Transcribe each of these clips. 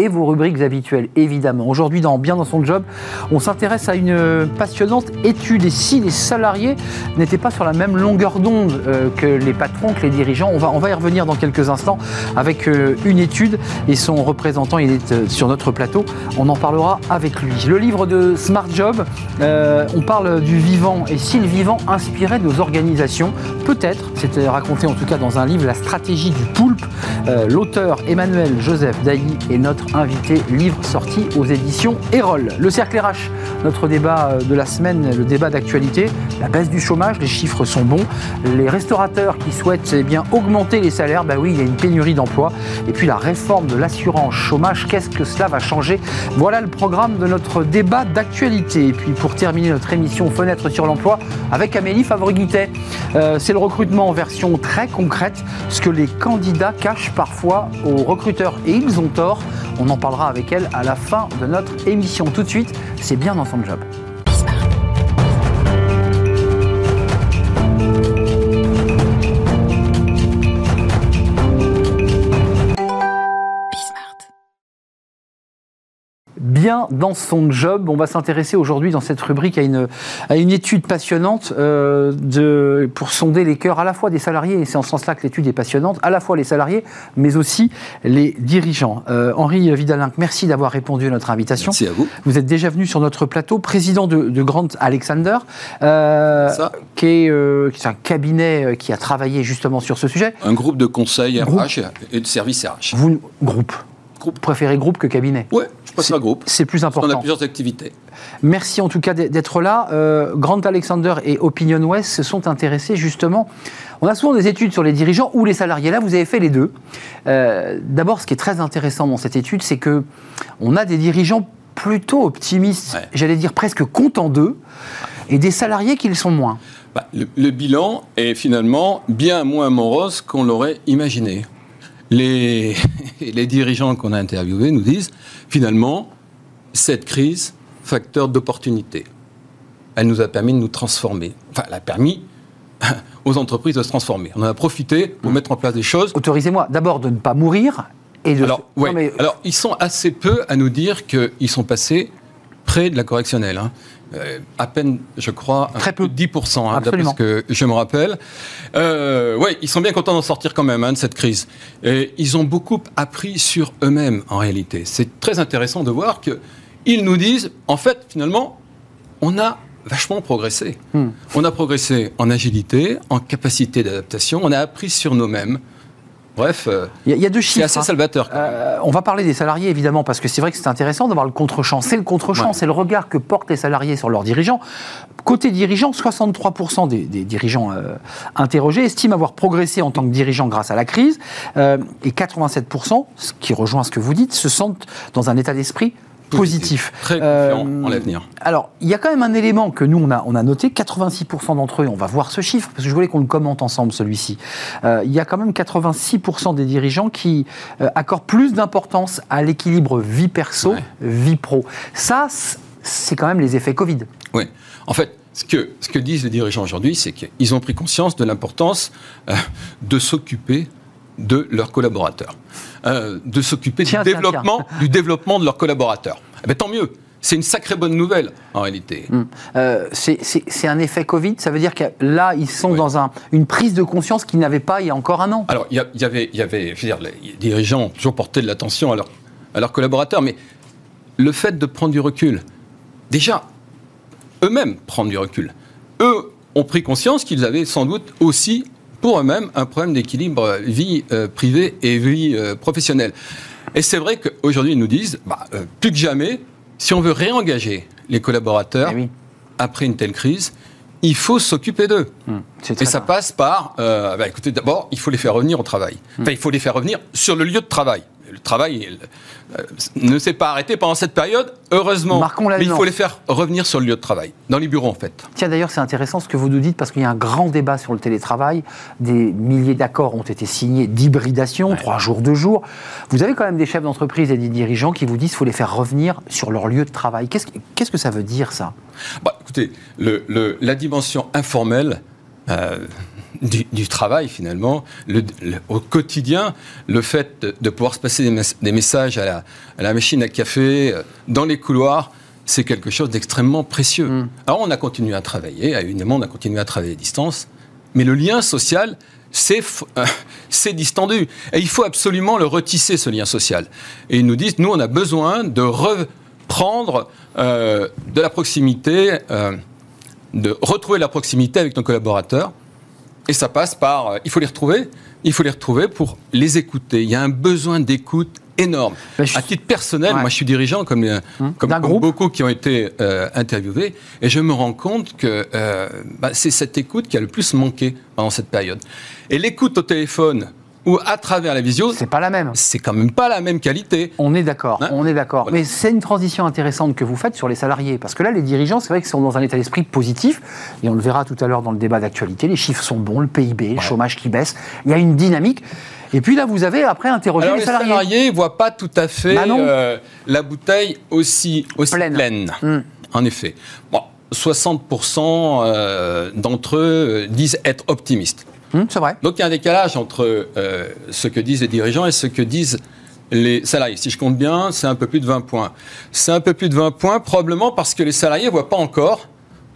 et vos rubriques habituelles, évidemment. Aujourd'hui, dans Bien dans son job, on s'intéresse à une passionnante étude. Et si les salariés n'étaient pas sur la même longueur d'onde euh, que les patrons, que les dirigeants, on va, on va y revenir dans quelques instants avec euh, une étude et son représentant, il est euh, sur notre plateau. On en parlera avec lui. Le livre de Smart Job, on parle du vivant et si le vivant inspirait nos organisations, peut-être, c'était raconté en tout cas dans un livre, La stratégie du poulpe. L'auteur Emmanuel Joseph Dailly est notre invité, livre sorti aux éditions Erol. Le cercle RH, notre débat euh, de la semaine, le débat d'actualité, la baisse du chômage, les chiffres sont bons. Les restaurateurs qui souhaitent eh bien, augmenter les salaires, bah oui, il y a une pénurie d'emplois. Et puis la réforme de l'assurance chômage, qu'est-ce que cela va changer? Voilà le programme de notre débat d'actualité. Et puis pour terminer notre émission Fenêtre sur l'emploi avec Amélie Favreguitet, euh, c'est le recrutement en version très concrète, ce que les candidats cachent parfois aux recruteurs. Et ils ont tort. On en parlera avec elle à la fin de notre émission. Tout de suite, c'est bien dans son job. Bien dans son job. On va s'intéresser aujourd'hui dans cette rubrique à une, à une étude passionnante euh, de, pour sonder les cœurs à la fois des salariés, et c'est en ce sens-là que l'étude est passionnante, à la fois les salariés, mais aussi les dirigeants. Euh, Henri Vidalinck, merci d'avoir répondu à notre invitation. Merci à vous. Vous êtes déjà venu sur notre plateau, président de, de Grant Alexander, euh, qui, est, qui est un cabinet qui a travaillé justement sur ce sujet. Un groupe de conseils RH et de services RH. Vous, groupe Groupe. Préférez groupe que cabinet Oui, je préfère groupe. C'est plus important. On a plusieurs activités. Merci en tout cas d'être là. Euh, Grant Alexander et Opinion West se sont intéressés justement. On a souvent des études sur les dirigeants ou les salariés. Là, vous avez fait les deux. Euh, d'abord, ce qui est très intéressant dans cette étude, c'est que on a des dirigeants plutôt optimistes, j'allais dire presque contents d'eux, et des salariés qui le sont moins. Bah, le, bilan est finalement bien moins morose qu'on l'aurait imaginé les, les dirigeants qu'on a interviewés nous disent, finalement, cette crise, facteur d'opportunité. Elle nous a permis de nous transformer. Enfin, elle a permis aux entreprises de se transformer. On en a profité pour mmh. mettre en place des choses. Autorisez-moi d'abord de ne pas mourir et de... Alors, Alors, ils sont assez peu à nous dire qu'ils sont passés près de la correctionnelle. Hein. Euh, à peine, je crois, Très peu. 10%, hein, d'après ce que je me rappelle. Euh, oui, ils sont bien contents d'en sortir quand même hein, de cette crise. Et ils ont beaucoup appris sur eux-mêmes, en réalité. C'est très intéressant de voir qu'ils nous disent, en fait, finalement, on a vachement progressé. Hmm. On a progressé en agilité, en capacité d'adaptation, on a appris sur nous-mêmes. Bref, euh, il y, a deux chiffres. C'est assez hein. Euh, on va parler des salariés évidemment parce que c'est vrai que c'est intéressant d'avoir le contre-champ. C'est le contre-champ, c'est le regard que portent les salariés sur leurs dirigeants. Côté dirigeants, 63% des, dirigeants euh, interrogés estiment avoir progressé en tant que dirigeants grâce à la crise et 87%, ce qui rejoint ce que vous dites, se sentent dans un état d'esprit positif. Très confiant en l'avenir. Alors, il y a quand même un élément que nous, on a, on a noté, 86% d'entre eux, on va voir ce chiffre, parce que je voulais qu'on le commente ensemble, celui-ci. Euh, il y a quand même 86% des dirigeants qui euh, accordent plus d'importance à l'équilibre vie perso, vie pro. Ça, c'est quand même les effets Covid. Oui. En fait, ce que, ce que disent les dirigeants aujourd'hui, c'est qu'ils ont pris conscience de l'importance euh, de s'occuper de leurs collaborateurs, euh, de s'occuper du développement, du développement de leurs collaborateurs. Eh ben, tant mieux. C'est une sacrée bonne nouvelle, en réalité. Hum. Euh, c'est un effet Covid Ça veut dire que là, ils sont dans un, une prise de conscience qu'ils n'avaient pas il y a encore un an Alors, il y, avait, y avait je veux dire, les dirigeants ont toujours porté de l'attention à, à leurs collaborateurs, mais le fait de prendre du recul, déjà, eux-mêmes prendre du recul, eux ont pris conscience qu'ils avaient sans doute aussi pour eux-mêmes un problème d'équilibre vie euh, privée et vie euh, professionnelle. Et c'est vrai qu'aujourd'hui, ils nous disent, bah, euh, plus que jamais, si on veut réengager les collaborateurs eh après une telle crise, il faut s'occuper d'eux. Hum, et ça passe par, bah, écoutez, d'abord, il faut les faire revenir au travail. Hum. Enfin, il faut les faire revenir sur le lieu de travail le travail euh, ne s'est pas arrêté pendant cette période, heureusement. mais il faut les faire revenir sur le lieu de travail, dans les bureaux en fait. Tiens, d'ailleurs, c'est intéressant ce que vous nous dites parce qu'il y a un grand débat sur le télétravail. Des milliers d'accords ont été signés d'hybridation, trois jours, deux jours. Vous avez quand même des chefs d'entreprise et des dirigeants qui vous disent qu'il faut les faire revenir sur leur lieu de travail. Qu'est-ce, que ça veut dire ça? Bah, Écoutez, le, la dimension informelle du, travail finalement, au quotidien, le fait de, pouvoir se passer des, messages à la, à la, machine à café, dans les couloirs, c'est quelque chose d'extrêmement précieux. Mm. Alors on a continué à travailler, évidemment on a continué à travailler à distance, mais le lien social, euh, c'est distendu. Et il faut absolument le retisser, ce lien social. Et ils nous disent, nous, on a besoin de reprendre euh, de la proximité, euh, de retrouver la proximité avec nos collaborateurs. Et ça passe par, il faut les retrouver, il faut les retrouver pour les écouter. Il y a un besoin d'écoute énorme. À titre personnel, moi je suis dirigeant comme, euh, comme, beaucoup qui ont été euh, interviewés, et je me rends compte que euh, bah, c'est cette écoute qui a le plus manqué pendant cette période. Et l'écoute au téléphone ou à travers la visio, c'est pas la même. C'est quand même pas la même qualité. On est d'accord, hein on est d'accord. Mais c'est une transition intéressante que vous faites sur les salariés, parce que là, les dirigeants, c'est vrai qu'ils sont dans un état d'esprit positif, et on le verra tout à l'heure dans le débat d'actualité. Les chiffres sont bons, le PIB, le chômage qui baisse. Il y a une dynamique. Et puis là, vous avez après interrogé les, salariés. Les salariés ne voient pas tout à fait bah euh, la bouteille aussi, aussi pleine. Hmm. En effet. Bon, 60% euh, d'entre eux disent être optimistes. Hmm. Donc il y a un décalage entre euh, ce que disent les dirigeants et ce que disent les salariés. Si je compte bien, c'est un peu plus de 20 points. C'est un peu plus de 20 points, probablement parce que les salariés ne voient pas encore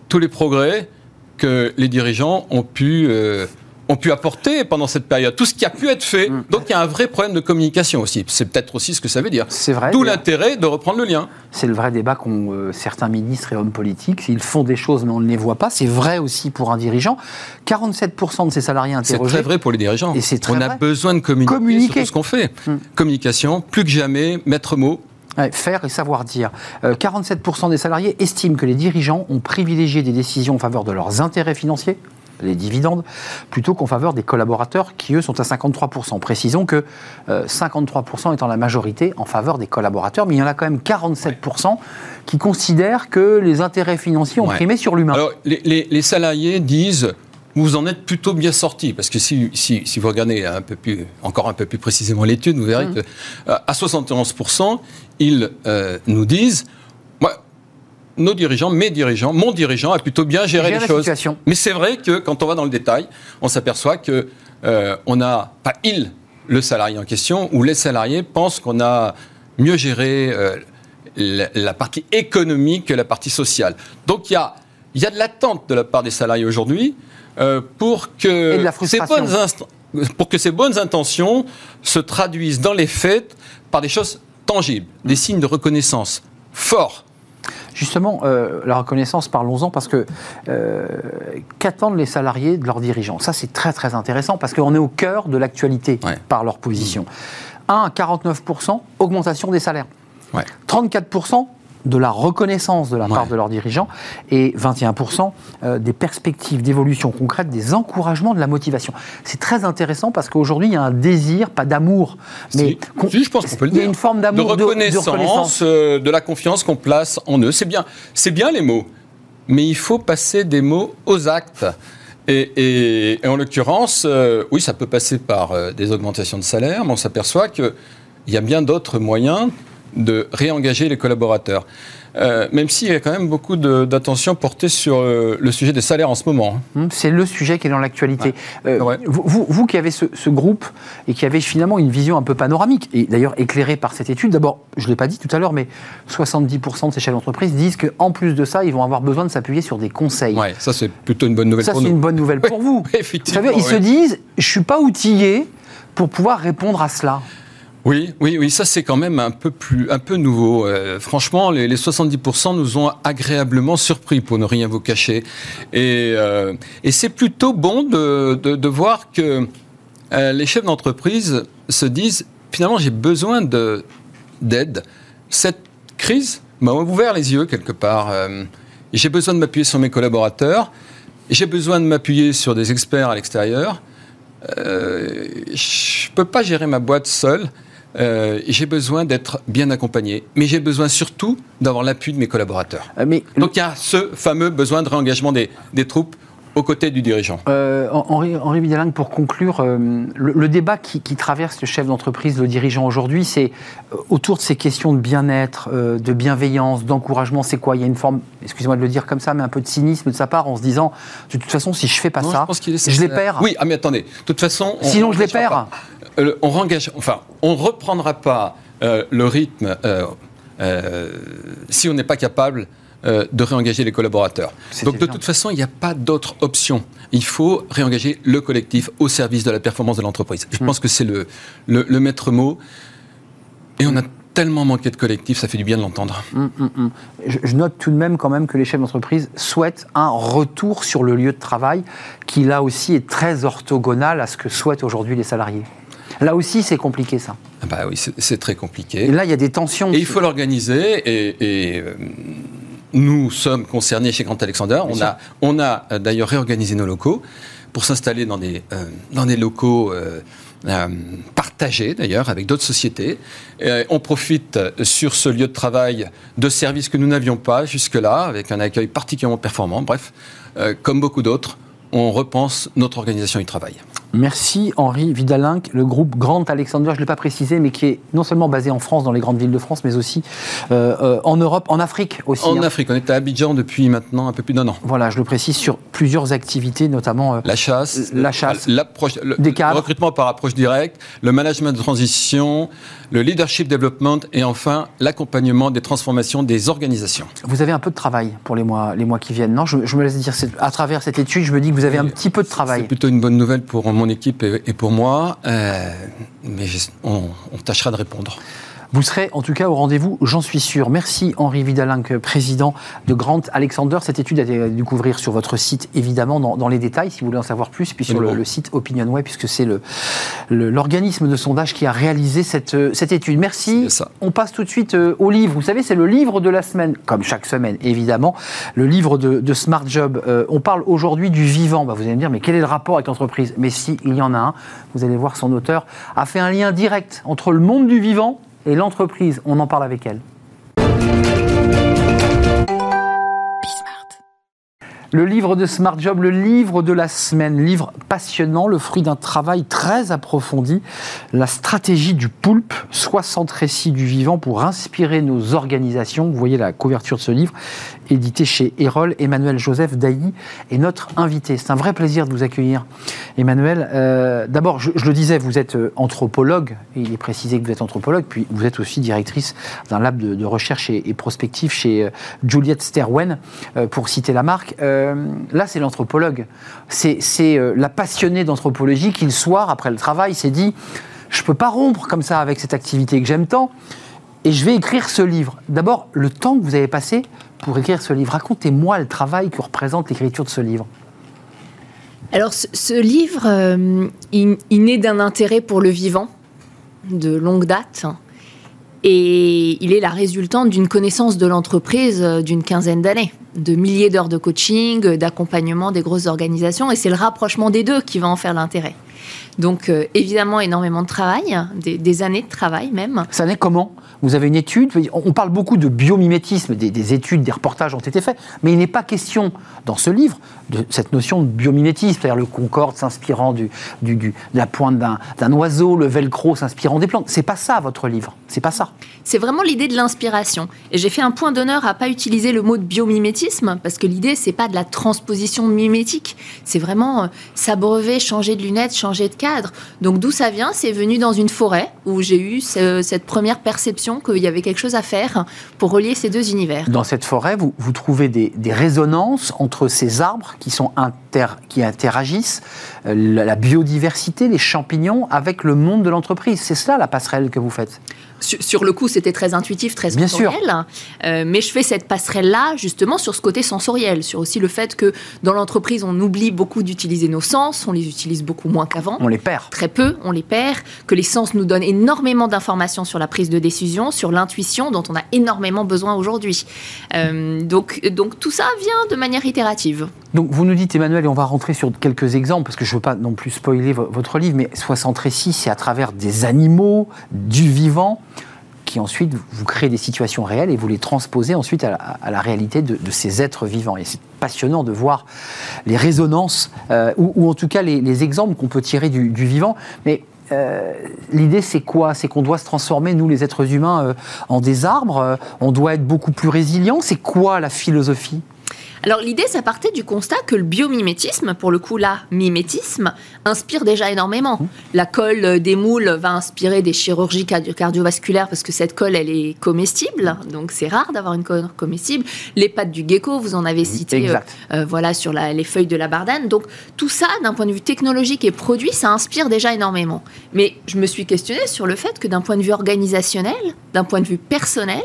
tous les progrès que les dirigeants ont pu ont pu apporter pendant cette période, tout ce qui a pu être fait. Mm. Donc il y a un vrai problème de communication aussi. C'est peut-être aussi ce que ça veut dire. C'est vrai. D'où l'intérêt de reprendre le lien. C'est le vrai débat qu'ont euh, certains ministres et hommes politiques. Ils font des choses mais on ne les voit pas. C'est vrai aussi pour un dirigeant. 47% de ces salariés interrogés. C'est très vrai pour les dirigeants. Et c'est très On a besoin de communiquer, sur tout ce qu'on fait. Mm. Communication, plus que jamais, mettre mot. faire et savoir dire. 47% euh, des salariés estiment que les dirigeants ont privilégié des décisions en faveur de leurs intérêts financiers les dividendes, plutôt qu'en faveur des collaborateurs qui, eux, sont à 53%. Précisons que 53% euh, étant la majorité en faveur des collaborateurs, mais il y en a quand même 47% qui considèrent que les intérêts financiers ont primé sur l'humain. Alors, les, salariés disent vous en êtes plutôt bien sorti, parce que si, si, vous regardez un peu plus, encore un peu plus précisément l'étude, vous verrez mmh. qu'à à 71%, ils euh, nous disent nos dirigeants, mes dirigeants, mon dirigeant a plutôt bien géré les choses. Mais c'est vrai que quand on va dans le détail, on s'aperçoit que euh, on a pas il le salarié en question ou les salariés pensent qu'on a mieux géré euh, la, partie économique que la partie sociale. Donc il y a il y a de l'attente de la part des salariés aujourd'hui euh, pour que ces bonnes pour que ces bonnes intentions se traduisent dans les faits par des choses tangibles, des signes de reconnaissance forts Justement, euh, la reconnaissance, parlons-en, parce que euh, qu'attendent les salariés de leurs dirigeants? Ça, c'est très très intéressant, parce qu'on est au cœur de l'actualité par leur position. 1 à 49%, augmentation des salaires. 34% de la reconnaissance de la part de leurs dirigeants et 21% euh, des perspectives d'évolution concrète, des encouragements, de la motivation. C'est très intéressant parce qu'aujourd'hui, il y a un désir, pas d'amour, mais je pense qu'on peut le dire. Il y a une forme d'amour, de reconnaissance, euh, de, la confiance qu'on place en eux. C'est bien, c'est bien les mots, mais il faut passer des mots aux actes. Et, en l'occurrence, euh, oui, ça peut passer par des augmentations de salaire, mais on s'aperçoit qu'il y a bien d'autres moyens de réengager les collaborateurs. Euh, même s'il y a quand même beaucoup d'attention portée sur euh, le sujet des salaires en ce moment. Hein. Hum, c'est le sujet qui est dans l'actualité. Euh, vous, vous, qui avez ce, groupe et qui avez finalement une vision un peu panoramique, et d'ailleurs éclairée par cette étude, d'abord, je ne l'ai pas dit tout à l'heure, mais 70% de ces chefs d'entreprise disent qu'en plus de ça, ils vont avoir besoin de s'appuyer sur des conseils. Ça c'est plutôt une bonne nouvelle pour nous. Ça c'est une bonne nouvelle pour vous. Effectivement. Vous savez, ils se disent, je ne suis pas outillé pour pouvoir répondre à cela. Oui, oui, oui, ça c'est quand même un peu plus, un peu nouveau. Euh, franchement, les, 70% nous ont agréablement surpris, pour ne rien vous cacher. Et, euh, c'est plutôt bon de, voir que euh, les chefs d'entreprise se disent finalement j'ai besoin d'aide. Cette crise m'a ouvert les yeux quelque part. j'ai besoin de m'appuyer sur mes collaborateurs. J'ai besoin de m'appuyer sur des experts à l'extérieur. je ne peux pas gérer ma boîte seule. Euh, j'ai besoin d'être bien accompagné, mais j'ai besoin surtout d'avoir l'appui de mes collaborateurs. Euh, Donc il y a ce fameux besoin de réengagement des, troupes aux côtés du dirigeant. Euh, Henri, Henri pour conclure, euh, le, débat qui, traverse le chef d'entreprise, le dirigeant aujourd'hui, c'est euh, autour de ces questions de bien-être, de bienveillance, d'encouragement. C'est quoi? Il y a une forme, excusez-moi de le dire comme ça, mais un peu de cynisme de sa part en se disant, de toute façon, si je fais pas ça, je, les perds. Oui, ah, mais attendez, de toute façon, sinon je les perds. on rengage, enfin, on reprendra pas le rythme si on n'est pas capable euh, de réengager les collaborateurs. Donc de toute façon, il n'y a pas d'autre option. Il faut réengager le collectif au service de la performance de l'entreprise. Je hmm. pense que c'est le, le, maître mot. Et on a tellement manqué de collectif, ça fait du bien de l'entendre. Hmm, hmm, je, note tout de même quand même que les chefs d'entreprise souhaitent un retour sur le lieu de travail qui là aussi est très orthogonal à ce que souhaitent aujourd'hui les salariés. Là aussi, c'est compliqué, ça. Ah bah oui, c'est très compliqué. Et là, il y a des tensions. Et il faut l'organiser. Et, et euh, nous sommes concernés chez Grand Alexander. on a, on a euh, d'ailleurs réorganisé nos locaux pour s'installer dans des, euh, dans des locaux euh, partagés d'ailleurs avec d'autres sociétés. on profite sur ce lieu de travail de services que nous n'avions pas jusque-là, avec un accueil particulièrement performant. Bref, comme beaucoup d'autres, on repense notre organisation du travail. Merci Henri Vidalinck, le groupe Grand Alexander, je ne l'ai pas précisé, mais qui est non seulement basé en France, dans les grandes villes de France, mais aussi euh, euh, en Europe, en Afrique aussi. En hein. Afrique, on est à Abidjan depuis maintenant un peu plus d'un an. Voilà, je le précise, sur plusieurs activités, notamment... Euh, la chasse, la chasse, l'approche, le, le, recrutement par approche directe, le management de transition, le leadership development et enfin l'accompagnement des transformations des organisations. Vous avez un peu de travail pour les mois, les mois qui viurnent, non? Je, me laisse dire, à travers cette étude, je me dis que vous avez un petit peu de travail. C'est plutôt une bonne nouvelle pour mon équipe et, pour moi, euh, mais on, on tâchera de répondre. Vous serez en tout cas au rendez-vous, j'en suis sûr. Merci Henri Vidalinck, président de Grant Alexander. Cette étude a été à découvrir sur votre site, évidemment, dans, les détails, si vous voulez en savoir plus, puis sur le, site OpinionWay, puisque c'est l'organisme de sondage qui a réalisé cette, cette étude. Merci. On passe tout de suite euh, au livre. Vous savez, c'est le livre de la semaine, comme chaque semaine, évidemment, le livre de, Smart Job. Euh, on parle aujourd'hui du vivant. Bah, vous allez me dire, mais quel est le rapport avec l'entreprise? Mais si, il y en a un. Vous allez voir, son auteur a fait un lien direct entre le monde du vivant et l'entreprise, on en parle avec elle. Le livre de Smart Job, le livre de la semaine, livre passionnant, le fruit d'un travail très approfondi, la stratégie du poulpe, 60 récits du vivant pour inspirer nos organisations. Vous voyez la couverture de ce livre, édité chez Erol. Emmanuel Joseph Dailly est notre invité. C'est un vrai plaisir de vous accueillir, Emmanuel. Euh, d'abord, je, le disais, vous êtes euh, anthropologue, et il est précisé que vous êtes anthropologue, puis vous êtes aussi directrice d'un lab de, recherche et, prospective chez euh, Juliette Sterwen, pour citer la marque. là, c'est l'anthropologue. C'est la passionnée d'anthropologie qui, le soir, après le travail, s'est dit je ne peux pas rompre comme ça avec cette activité que j'aime tant, et je vais écrire ce livre. D'abord, le temps que vous avez passé pour écrire ce livre. Racontez-moi le travail que représente l'écriture de ce livre. Alors, ce, livre, euh, il, naît d'un intérêt pour le vivant de longue date. Et il est la résultante d'une connaissance de l'entreprise euh, d'une quinzaine d'années, de milliers d'heures de coaching, d'accompagnement des grosses organisations. Et c'est le rapprochement des deux qui va en faire l'intérêt. Donc, euh, évidemment, énormément de travail, des, années de travail même. Ça naît comment Vous avez une étude On parle beaucoup de biomimétisme, des, études, des reportages ont été faits, mais il n'est pas question dans ce livre de cette notion de biomimétisme, c'est-à-dire le concorde s'inspirant du, de la pointe d'un oiseau, le velcro s'inspirant des plantes. C'est pas ça votre livre, c'est pas ça. C'est vraiment l'idée de l'inspiration. Et j'ai fait un point d'honneur à pas utiliser le mot de biomimétisme parce que l'idée c'est pas de la transposition mimétique, c'est vraiment euh, s'abreuver, changer de lunettes, changer de Donc d'où ça vient? C'est venu dans une forêt où j'ai eu cette première perception qu'il y avait quelque chose à faire pour relier ces deux univers. Dans cette forêt, vous, trouvez des, des résonances entre ces arbres qui, sont inter, qui interagissent, euh, la biodiversité, les champignons, avec le monde de l'entreprise. C'est cela la passerelle que vous faites? Sur, le coup, c'était très intuitif, très sensoriel. Euh, mais je fais cette passerelle-là, justement, sur ce côté sensoriel, sur aussi le fait que dans l'entreprise, on oublie beaucoup d'utiliser nos sens, on les utilise beaucoup moins qu'avant. On les perd. Très peu, on les perd. Que les sens nous donnent énormément d'informations sur la prise de décision, sur l'intuition dont on a énormément besoin aujourd'hui. Euh, donc, donc tout ça vient de manière itérative. Donc vous nous dites, Emmanuel, et on va rentrer sur quelques exemples, parce que je ne veux pas non plus spoiler votre livre, mais 60 récits, c'est à travers des animaux, du vivant qui ensuite vous créez des situations réelles et vous les transposez ensuite à la, réalité de, ces êtres vivants. Et c'est passionnant de voir les résonances, euh, ou, en tout cas les, exemples qu'on peut tirer du, vivant. Mais euh, l'idée, c'est quoi? C'est qu'on doit se transformer, nous les êtres humains, euh, en des arbres? on doit être beaucoup plus résilients? C'est quoi la philosophie? Alors l'idée, ça partait du constat que le biomimétisme, pour le coup là, mimétisme, inspire déjà énormément. Mmh. La colle des moules va inspirer des chirurgies cardiovasculaires parce que cette colle, elle est comestible, donc c'est rare d'avoir une colle comestible. Les pattes du gecko, vous en avez cité, euh, euh, voilà, sur les feuilles de la bardane. Donc tout ça, d'un point de vue technologique et produit, ça inspire déjà énormément. Mais je me suis questionnée sur le fait que d'un point de vue organisationnel, d'un point de vue personnel,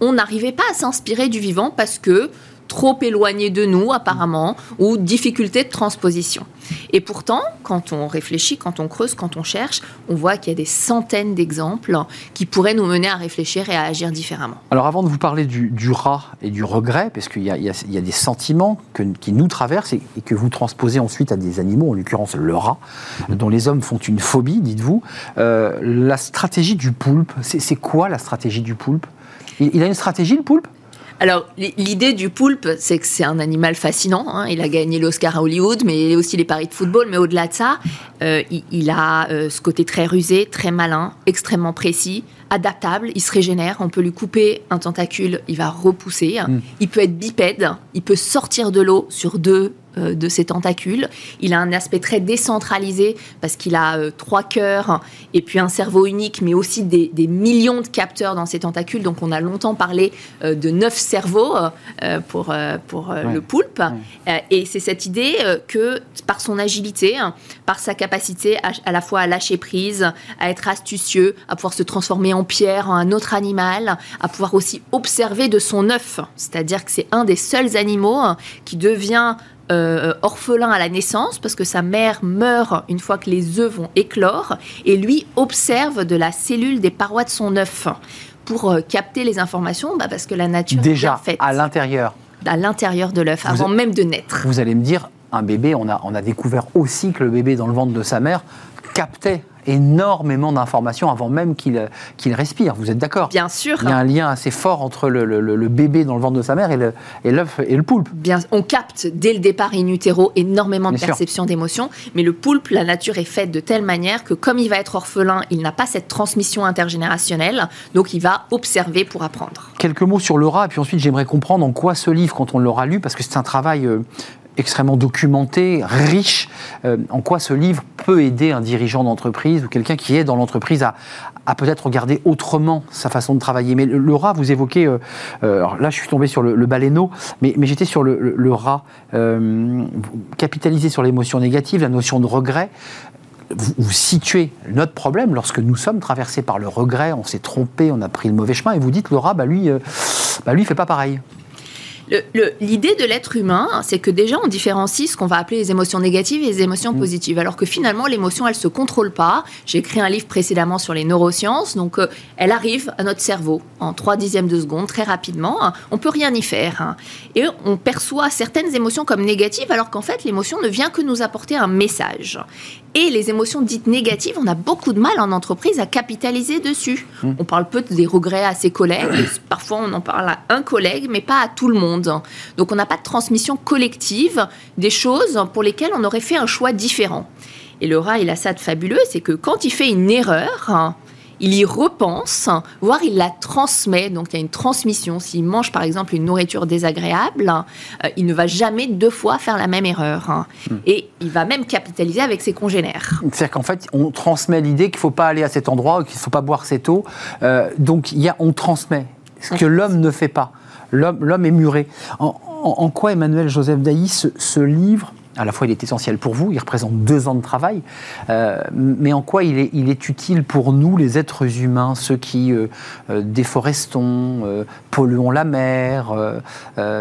on n'arrivait pas à s'inspirer du vivant parce que trop éloigné de nous apparemment, ou difficulté de transposition. Et pourtant, quand on réfléchit, quand on creuse, quand on cherche, on voit qu'il y a des centaines d'exemples qui pourraient nous mener à réfléchir et à agir différemment. Alors avant de vous parler du, rat et du regret, parce qu'il y, a des sentiments qui nous traversent et, que vous transposez ensuite à des animaux, en l'occurrence le rat, dont les hommes font une phobie, dites-vous, euh, la stratégie du poulpe, c'est quoi la stratégie du poulpe? Il a une stratégie, le poulpe? Alors, l'idée du poulpe, c'est que c'est un animal fascinant. Hein. Il a gagné l'Oscar à Hollywood, mais aussi les paris de football. Mais au-delà de ça, euh, il, a euh, ce côté très rusé, très malin, extrêmement précis, adaptable. Il se régénère. On peut lui couper un tentacule, il va repousser. Mm. Il peut être bipède. Il peut sortir de l'eau sur deux de ses tentacules. Il a un aspect très décentralisé parce qu'il a euh, trois cœurs et puis un cerveau unique, mais aussi des, millions de capteurs dans ses tentacules. Donc on a longtemps parlé euh, de neuf cerveaux pour, pour le poulpe. et c'est cette idée que par son agilité, par sa capacité à, la fois à lâcher prise, à être astucieux, à pouvoir se transformer en pierre, en un autre animal, à pouvoir aussi observer de son œuf. C'est-à-dire que c'est un des seuls animaux qui devient euh, orphelin à la naissance parce que sa mère meurt une fois que les œufs vont éclore et lui observe de la cellule des parois de son œuf. Pour euh, capter les informations bah, parce que la nature déjà fait à l'intérieur. À l'intérieur de l'œuf avant même de naître. Vous allez me dire un bébé on a on a découvert aussi que le bébé dans le ventre de sa mère captait énormément d'informations avant même qu'il qu'il respire. Vous êtes d'accord? Bien sûr. Il y a un lien assez fort entre le, bébé dans le ventre de sa mère et l'œuf et, et, le poulpe. Bien, on capte dès le départ in utero énormément de perceptions d'émotions, mais le poulpe, la nature est faite de telle manière que comme il va être orphelin, il n'a pas cette transmission intergénérationnelle, donc il va observer pour apprendre. Quelques mots sur le rat, et puis ensuite j'aimerais comprendre en quoi ce livre, quand on l'aura lu, parce que c'est un travail euh, extrêmement documenté, riche, euh, en quoi ce livre peut aider un dirigeant d'entreprise ou quelqu'un qui est dans l'entreprise à, peut-être regarder autrement sa façon de travailler. Mais le, rat, vous évoquez, euh, euh, alors là je suis tombé sur le, le baleineau, mais, j'étais sur le, rat, capitaliser sur l'émotion négative, la notion de regret. Vous, situez notre problème lorsque nous sommes traversés par le regret, on s'est trompé, on a pris le mauvais chemin, et vous dites le rat, bah lui, bah lui fait pas pareil. L'idée de l'être humain, c'est que déjà on différencie ce qu'on va appeler les émotions négatives et les émotions mm. positives, alors que finalement l'émotion elle se contrôle pas. J'ai écrit un livre précédemment sur les neurosciences, donc euh, elle arrive à notre cerveau en 3 dixièmes de seconde très rapidement. On peut rien y faire hein. et on perçoit certaines émotions comme négatives, alors qu'en fait l'émotion ne vient que nous apporter un message. Et les émotions dites négatives, on a beaucoup de mal en entreprise à capitaliser dessus. Mm. On parle peu des regrets à ses collègues, parfois on en parle à un collègue, mais pas à tout le monde. Donc on n'a pas de transmission collective des choses pour lesquelles on aurait fait un choix différent. Et le rat, il a ça de fabuleux, c'est que quand il fait une erreur, il y repense, voire il la transmet. Donc il y a une transmission. S'il mange par exemple une nourriture désagréable, euh, il ne va jamais deux fois faire la même erreur. Hmm. Et il va même capitaliser avec ses congénères. C'est-à-dire qu'en fait, on transmet l'idée qu'il ne faut pas aller à cet endroit, qu'il ne faut pas boire cette eau. Euh, donc il y a, on transmet ce que l'homme ne fait pas l'homme est muré. En, quoi Emmanuel Joseph Dailly, ce, livre, à la fois il est essentiel pour vous, il représente deux ans de travail, euh, mais en quoi il est, utile pour nous, les êtres humains, ceux qui euh, euh, déforestons, polluons la mer,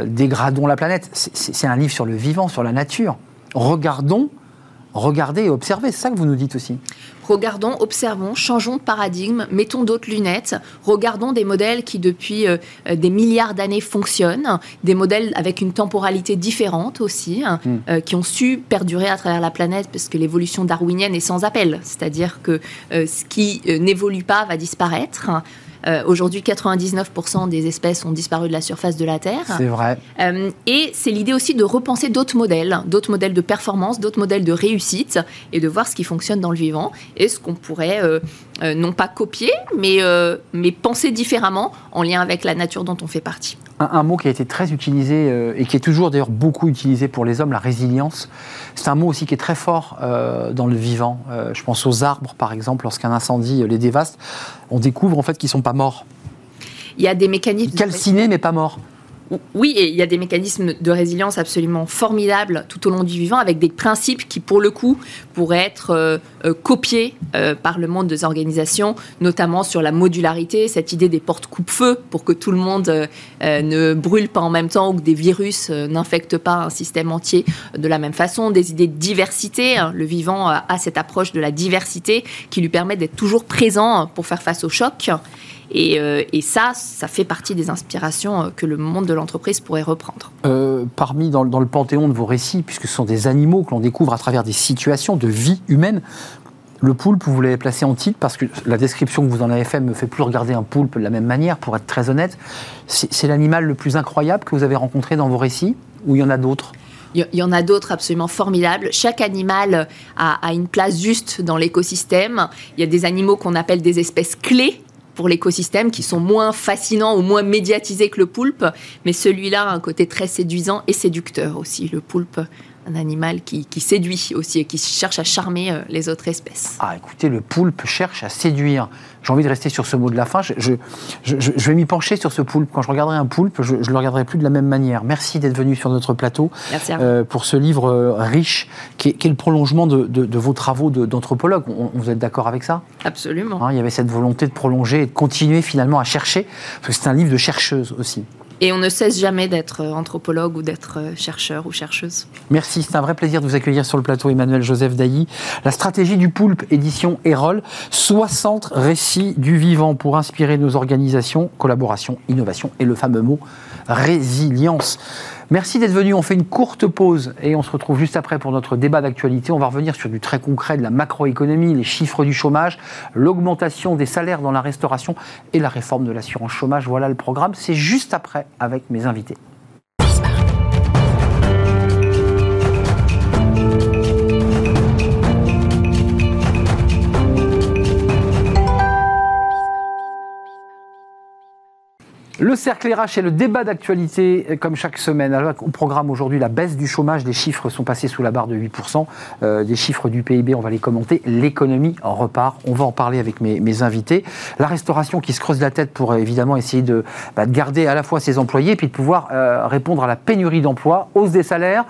dégradons la planète? C'est un livre sur le vivant, sur la nature. Regardons regardez et observez. C'est ça que vous nous dites aussi. Regardons, observons, changeons de paradigme, mettons d'autres lunettes, regardons des modèles qui depuis euh, euh, des milliards d'années fonctionnent, des modèles avec une temporalité différente aussi, hein, hmm. euh, qui ont su perdurer à travers la planète parce que l'évolution darwinienne est sans appel, c'est-à-dire que ce qui n'évolue pas va disparaître. Aujourd'hui, 99% des espèces ont disparu de la surface de la Terre. C'est vrai. et c'est l'idée aussi de repenser d'autres modèles, d'autres modèles de performance, d'autres modèles de réussite, et de voir ce qui fonctionne dans le vivant et ce qu'on pourrait non pas copier, mais, mais penser différemment en lien avec la nature dont on fait partie. Un, mot qui a été très utilisé euh, et qui est toujours d'ailleurs beaucoup utilisé pour les hommes, la résilience. C'est un mot aussi qui est très fort euh, dans le vivant. Euh, je pense aux arbres, par exemple, lorsqu'un incendie les dévaste, on découvre en fait qu'ils ne sont pas morts. Il y a des mécanismes. Calcinés, mais pas morts. Oui, et il y a des mécanismes de résilience absolument formidables tout au long du vivant, avec des principes qui, pour le coup, pourraient être euh, euh, copiés euh, par le monde des organisations, notamment sur la modularité, cette idée des portes coupe-feu pour que tout le monde ne brûle pas en même temps ou que des virus n'infectent pas un système entier de la même façon, des idées de diversité. Hein. Le vivant a cette approche de la diversité qui lui permet d'être toujours présent pour faire face au Euh, et, ça, ça fait partie des inspirations euh, que le monde de l'entreprise pourrait reprendre. Euh, parmi, dans, le panthéon de vos récits, puisque ce sont des animaux que l'on découvre à travers des situations de vie humaine, le poulpe, vous l'avez placé en titre parce que la description que vous en avez fait me fait plus regarder un poulpe de la même manière, pour être très honnête. C'est l'animal le plus incroyable que vous avez rencontré dans vos récits ou il y en a d'autres? Il y en a d'autres absolument formidables. Chaque animal a, a une place juste dans l'écosystème. Il y a des animaux qu'on appelle des espèces clés pour l'écosystème qui sont moins fascinants ou moins médiatisés que le poulpe, mais celui-là a un côté très séduisant et séducteur aussi. Le poulpe un animal qui, séduit aussi et qui cherche à charmer euh, les autres espèces. Ah, écoutez, le poulpe cherche à séduire. J'ai envie de rester sur ce mot de la fin. Je, vais m'y pencher sur ce poulpe. Quand je regarderai un poulpe, je ne le regarderai plus de la même manière. Merci d'être venu sur notre plateau euh, pour ce livre euh, riche qui est, le prolongement de, vos travaux d'anthropologue. vous êtes d'accord avec ça? Absolument. Hein, il y avait cette volonté de prolonger et de continuer finalement à chercher, parce que c'est un livre de chercheuse aussi. Et on ne cesse jamais d'être euh, anthropologue ou d'être euh, chercheur ou chercheuse. Merci, c'est un vrai plaisir de vous accueillir sur le plateau, Emmanuel Joseph Dailly. La stratégie du poulpe, édition Erol, 60 récits du vivant pour inspirer nos organisations, collaboration, innovation et le fameux mot résilience. Merci d'être venu. On fait une courte pause et on se retrouve juste après pour notre débat d'actualité. On va revenir sur du très concret de la macroéconomie, les chiffres du chômage, l'augmentation des salaires dans la restauration et la réforme de l'assurance chômage. Voilà le programme. C'est juste après avec mes invités. Le cercle RH et le débat d'actualité, comme chaque semaine. au programme aujourd'hui, la baisse du chômage. Des chiffres sont passés sous la barre de 8%. Euh, des chiffres du PIB, on va les commenter. L'économie repart. On va en parler avec mes, invités. La restauration qui se creuse la tête pour évidemment essayer de, bah, garder à la fois ses employés et de pouvoir euh, répondre à la pénurie d'emplois, hausse des salaires.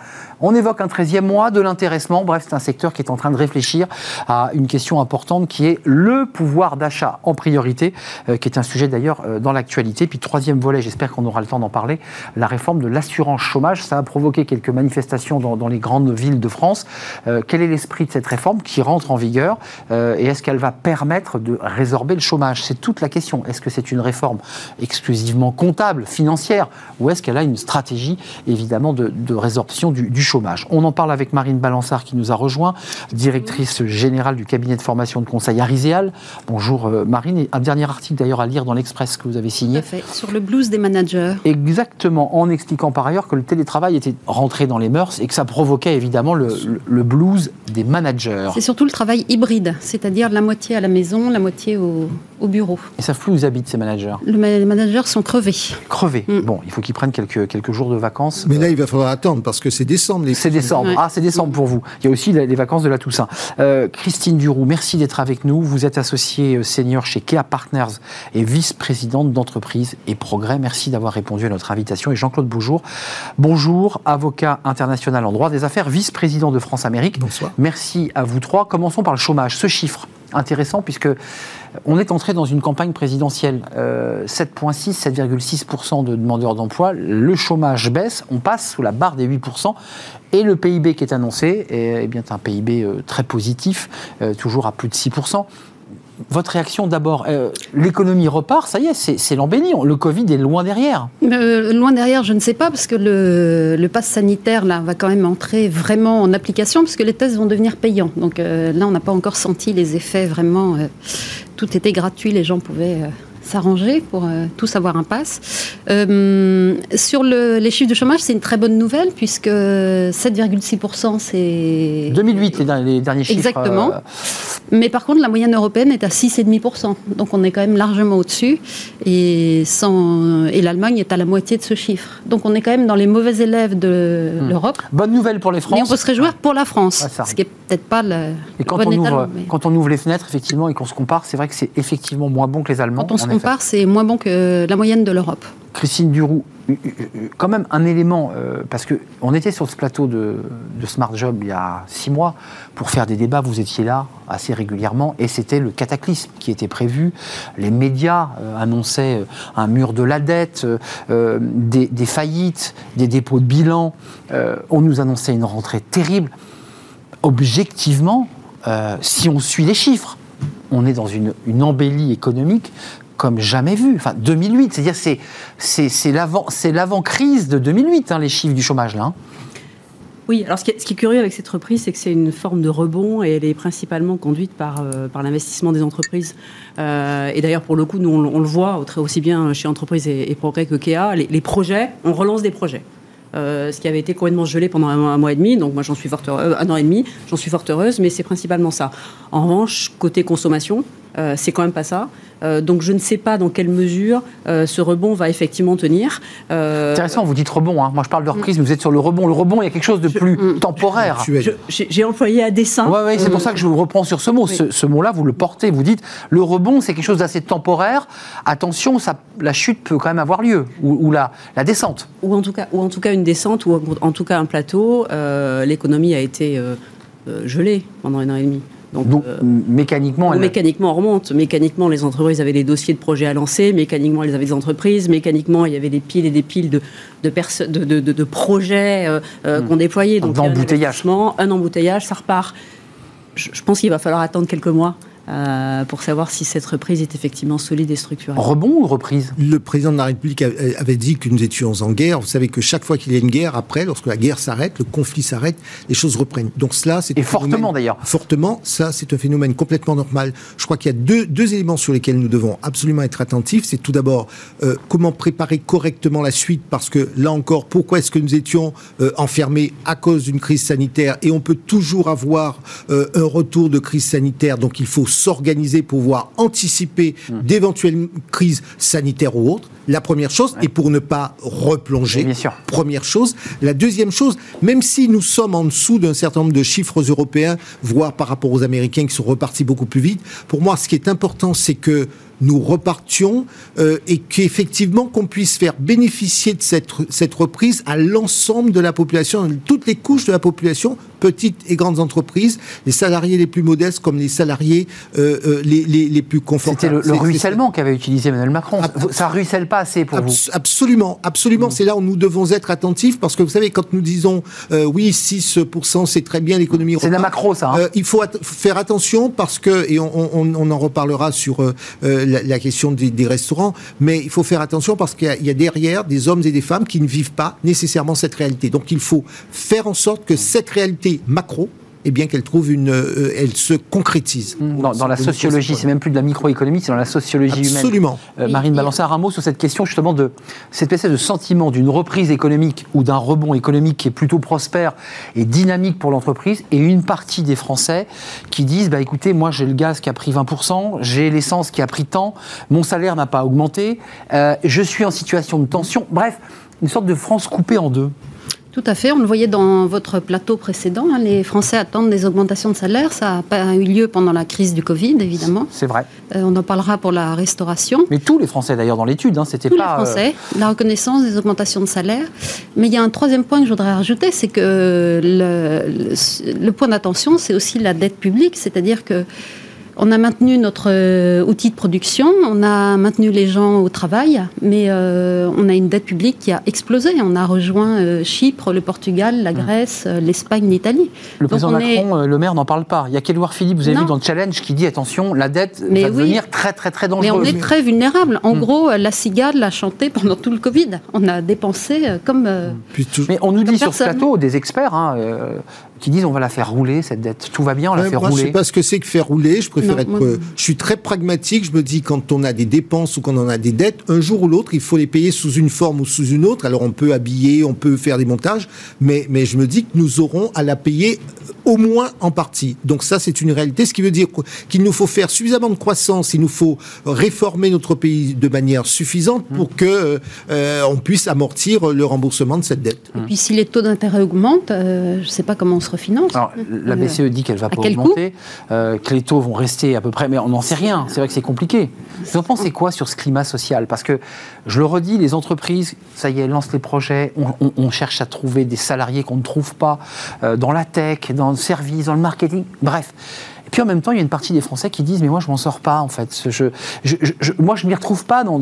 On évoque un 13e mois, de l'intéressement. Bref, c'est un secteur qui est en train de réfléchir à une question importante qui est le pouvoir d'achat en priorité, euh, qui est un sujet d'ailleurs dans l'actualité. Puis troisième volet, j'espère qu'on aura le temps d'en parler, la réforme de l'assurance chômage. Ça a provoqué quelques manifestations dans, les grandes villes de France. Euh, quel est l'esprit de cette réforme qui rentre en vigueur euh, et est-ce qu'elle va permettre de résorber le chômage? C'est toute la question. Est-ce que c'est une réforme exclusivement comptable, financière, ou est-ce qu'elle a une stratégie évidemment de, résorption du, chômage? On en parle avec Marine Balançard qui nous a rejoint, directrice générale du cabinet de formation de conseil Ariséal. Bonjour euh, Marine. Et un dernier article d'ailleurs à lire dans l'Express que vous avez signé. Sur le blues des managers. Exactement, en expliquant par ailleurs que le télétravail était rentré dans les mœurs et que ça provoquait évidemment le, blues des managers. C'est surtout le travail hybride, c'est-à-dire la moitié à la maison, la moitié au, bureau. Et ça plus où ils habitent ces managers Les managers sont crevés. Crevés. Mm. Bon, il faut qu'ils prennent quelques, quelques jours de vacances. Mais là, il va falloir attendre parce que c'est décembre. C'est décembre. Ah, c'est décembre pour vous. Il y a aussi les vacances de la Toussaint. Euh, Christine Duroux, merci d'être avec nous. Vous êtes associée euh, senior chez Kea Partners et vice-présidente d'entreprise et Progrès. Merci d'avoir répondu à notre invitation. Et Jean-Claude Boujour, bonjour, avocat international en droit des affaires, vice-président de France Amérique. Bonsoir. Merci à vous trois. Commençons par le chômage. Ce chiffre intéressant puisque on est entré dans une campagne présidentielle. 7,6, euh, 7,6% de demandeurs d'emploi. Le chômage baisse. On passe sous la barre des 8%. Et le PIB qui est annoncé est, bien un PIB euh, très positif, euh, toujours à plus de 6% votre réaction d'abord euh, L'économie repart, ça y est, c'est l'embellie. Le Covid est loin derrière. Euh, loin derrière, je ne sais pas, parce que le, le pass sanitaire va quand même entrer vraiment en application, parce que les tests vont devenir payants. Donc euh, là, on n'a pas encore senti les effets vraiment. tout était gratuit, les gens pouvaient s'arranger pour euh, tous avoir un pass. Euh, sur le- les chiffres de chômage, c'est une très bonne nouvelle puisque 7,6% c'est 2008, les, derniers- les derniers chiffres. Exactement. euh, Mais par contre, la moyenne européenne est à 6,5%. Donc on est quand même largement au-dessus. Et, sans- et l'Allemagne est à la moitié de ce chiffre. Donc on est quand même dans les mauvais élèves de Hmm. l'Europe. bonne nouvelle pour les Mais on peut se réjouir pour la France. Ce qui est peut-être pas le, Et quand le bon on, ouvre, étalon, mais quand on ouvre les fenêtres, effectivement, et qu'on se compare, c'est vrai que c'est effectivement moins bon que les Allemands. quand on se en effet. Compare, c'est moins bon que la moyenne de l'Europe. Christine Duroux, euh, euh, euh, quand même un élément, euh, parce qu'on était sur ce plateau de, de Smart Job il y a six mois pour faire des débats, vous étiez là assez régulièrement, et c'était le cataclysme qui était prévu. Les médias euh, annonçaient un mur de la dette, euh, des, des faillites, des dépôts de bilan, on nous annonçait une rentrée terrible. Objectivement, si on suit les chiffres, on est dans une, une embellie économique comme jamais vu. Enfin, 2008, c'est-à-dire c'est c'est c'est l'avant c'est l'avant-crise de 2008, hein, les chiffres du chômage là. hein. Oui, alors ce qui, est, ce qui est curieux avec cette reprise, c'est que c'est une forme de rebond et elle est principalement conduite par, euh, par l'investissement des entreprises. Euh, et d'ailleurs, pour le coup, nous, on, le- voit aussi bien chez Entreprise et, Progrès que KEA, les, projets, on relance des projets. Euh, ce qui avait été complètement gelé pendant un mois et demi, donc moi j'en suis fort heureuse, un an et demi, j'en suis fort heureuse, mais c'est principalement ça. En revanche, côté consommation, euh, c'est quand même pas ça. Euh, donc je ne sais pas dans quelle mesure euh, ce rebond va effectivement tenir. Euh, Intéressant, vous dites rebond. hein. Moi, je parle de reprise, mais vous êtes sur le rebond. Le rebond, il y a quelque chose de plus temporaire. Actuel. je- j'ai j'ai employé à dessein. Ouais, ouais, c'est pour euh, ça que je vous reprends sur ce mot. Ce, ce mot-là, vous le portez. Vous dites le rebond, c'est quelque chose d'assez temporaire. Attention, ça, la chute peut quand même avoir lieu, ou, ou la, la descente. ou en tout cas, ou en tout cas une descente, ou en, en tout cas un plateau. Euh, L'économie a été gelée pendant un an et demi. Donc, Donc, euh, mécaniquement, elle- mécaniquement, on remonte. Mécaniquement, les entreprises avaient des dossiers de projets à lancer. Mécaniquement, elles avaient des entreprises. Mécaniquement, il y avait des piles et des piles de, de, de, de- de- de projets euh, euh, qu'on déployait. Donc, un embouteillage, ça repart. Je, je pense qu'il va falloir attendre quelques mois euh, pour savoir si cette reprise est effectivement solide et structurée. rebond ou reprise? Le président de la République a- avait dit que nous étions en guerre. Vous savez que chaque fois qu'il y a une guerre, après, lorsque la guerre s'arrête, le conflit s'arrête, les choses reprennent. Donc cela, c'est Et fortement, phénomène- d'ailleurs. Fortement, ça, c'est un phénomène complètement normal. Je crois qu'il y a deux, deux éléments sur lesquels nous devons absolument être attentifs. C'est tout d'abord euh, comment préparer correctement la suite, parce que là encore, pourquoi est-ce que nous étions euh, enfermés à cause d'une crise sanitaire? Et on peut toujours avoir euh, un retour de crise sanitaire. Donc il faut s'organiser pour pouvoir anticiper Mmh. d'éventuelles crises sanitaires ou autres. La première chose, et pour ne pas replonger, Oui, bien sûr. première chose. La deuxième chose, même si nous sommes en dessous d'un certain nombre de chiffres européens, voire par rapport aux Américains qui sont repartis beaucoup plus vite, pour moi, ce qui est important, c'est que nous repartions euh, et qu'effectivement qu'on puisse faire bénéficier de cette, cette reprise à l'ensemble de la population, toutes les couches de la population, petites et grandes entreprises, les salariés les plus modestes comme les salariés euh, euh, les, les, les plus C'était confortables. le, le ruissellement qu'avait utilisé Emmanuel Macron. Ça ruisselle pas assez pour vous. Abs- Absolument, absolument. C'est là où nous devons être attentifs parce que vous savez, quand nous disons euh, oui, 6%, c'est très bien l'économie. C'est la macro, ça. hein. euh, il faut at- faire attention parce que, et on, on- on en reparlera sur euh, la, question des, restaurants, mais il faut faire attention parce qu'il y, a derrière des hommes et des femmes qui ne vivent pas nécessairement cette réalité. Donc il faut faire en sorte que cette réalité macro, eh bien qu'elle trouve une, euh, elle se concrétise. dans, dans la sociologie, c'est même plus de la microéconomie, c'est dans la sociologie humaine. Absolument. Euh, Marine Balançard, un mot sur cette question justement de cette espèce de sentiment d'une reprise économique ou d'un rebond économique qui est plutôt prospère et dynamique pour l'entreprise et une partie des Français qui disent bah écoutez moi j'ai le gaz qui a pris 20%, j'ai l'essence qui a pris tant, mon salaire n'a pas augmenté, euh, je suis en situation de tension, bref une sorte de France coupée en deux. Tout à fait, on le voyait dans votre plateau précédent, hein, les Français attendent des augmentations de salaire, ça n'a pas eu lieu pendant la crise du Covid, évidemment. C'est vrai. Euh, on en parlera pour la restauration. Mais tous les Français d'ailleurs dans l'étude, hein, c'était Tous les pas. euh, Français, la reconnaissance des augmentations de salaire. Mais il y a un troisième point que je voudrais rajouter, c'est que le, le- le point d'attention, c'est aussi la dette publique, c'est-à-dire que on a maintenu notre euh, outil de production, on a maintenu les gens au travail, mais euh, on a une dette publique qui a explosé. On a rejoint euh, Chypre, le Portugal, la Grèce, euh, l'Espagne, l'Italie. Le Donc président Macron, le maire n'en parle pas. Il y a qu'Édouard Philippe, vous avez Non. vu dans le challenge, qui dit attention, la dette Mais va oui. devenir très très très Mais dangereuse. on est très vulnérable. En gros, euh, la cigale l'a chanté pendant tout le Covid. On a dépensé comme. euh, Puis Mais on nous dit sur ce plateau, des experts, hein, euh, qui disent on va la faire rouler, cette dette. Tout va bien, on la Ouais, fait moi, rouler. je sais pas ce que c'est que faire rouler. Je préfère Non, être. moi- euh, je suis très pragmatique. Je me dis quand on a des dépenses ou quand on a des dettes, un jour ou l'autre, il faut les payer sous une forme ou sous une autre. Alors on peut habiller, on peut faire des montages, mais mais je me dis que nous aurons à la payer euh, au moins en partie. Donc ça, c'est une réalité. Ce qui veut dire qu- qu'il nous faut faire suffisamment de croissance. Il nous faut réformer notre pays de manière suffisante Mmh. pour que euh, euh, on puisse amortir le remboursement de cette dette. Et puis si les taux d'intérêt augmentent, euh, je ne sais pas comment on refinance. Alors, la Euh, BCE dit qu'elle va pas augmenter, euh, que les taux vont rester à peu près, mais on n'en sait rien. C'est vrai que c'est compliqué. Vous en pensez quoi sur ce climat social? Parce que, je le redis, les entreprises, ça y est, elles lancent les projets, on, on- on cherche à trouver des salariés qu'on ne trouve pas euh, dans la tech, dans le service, dans le marketing, bref. Puis en même temps, il y a une partie des Français qui disent Mais moi, je m'en sors pas, en fait. Je, je, je- moi, m'y retrouve pas dans,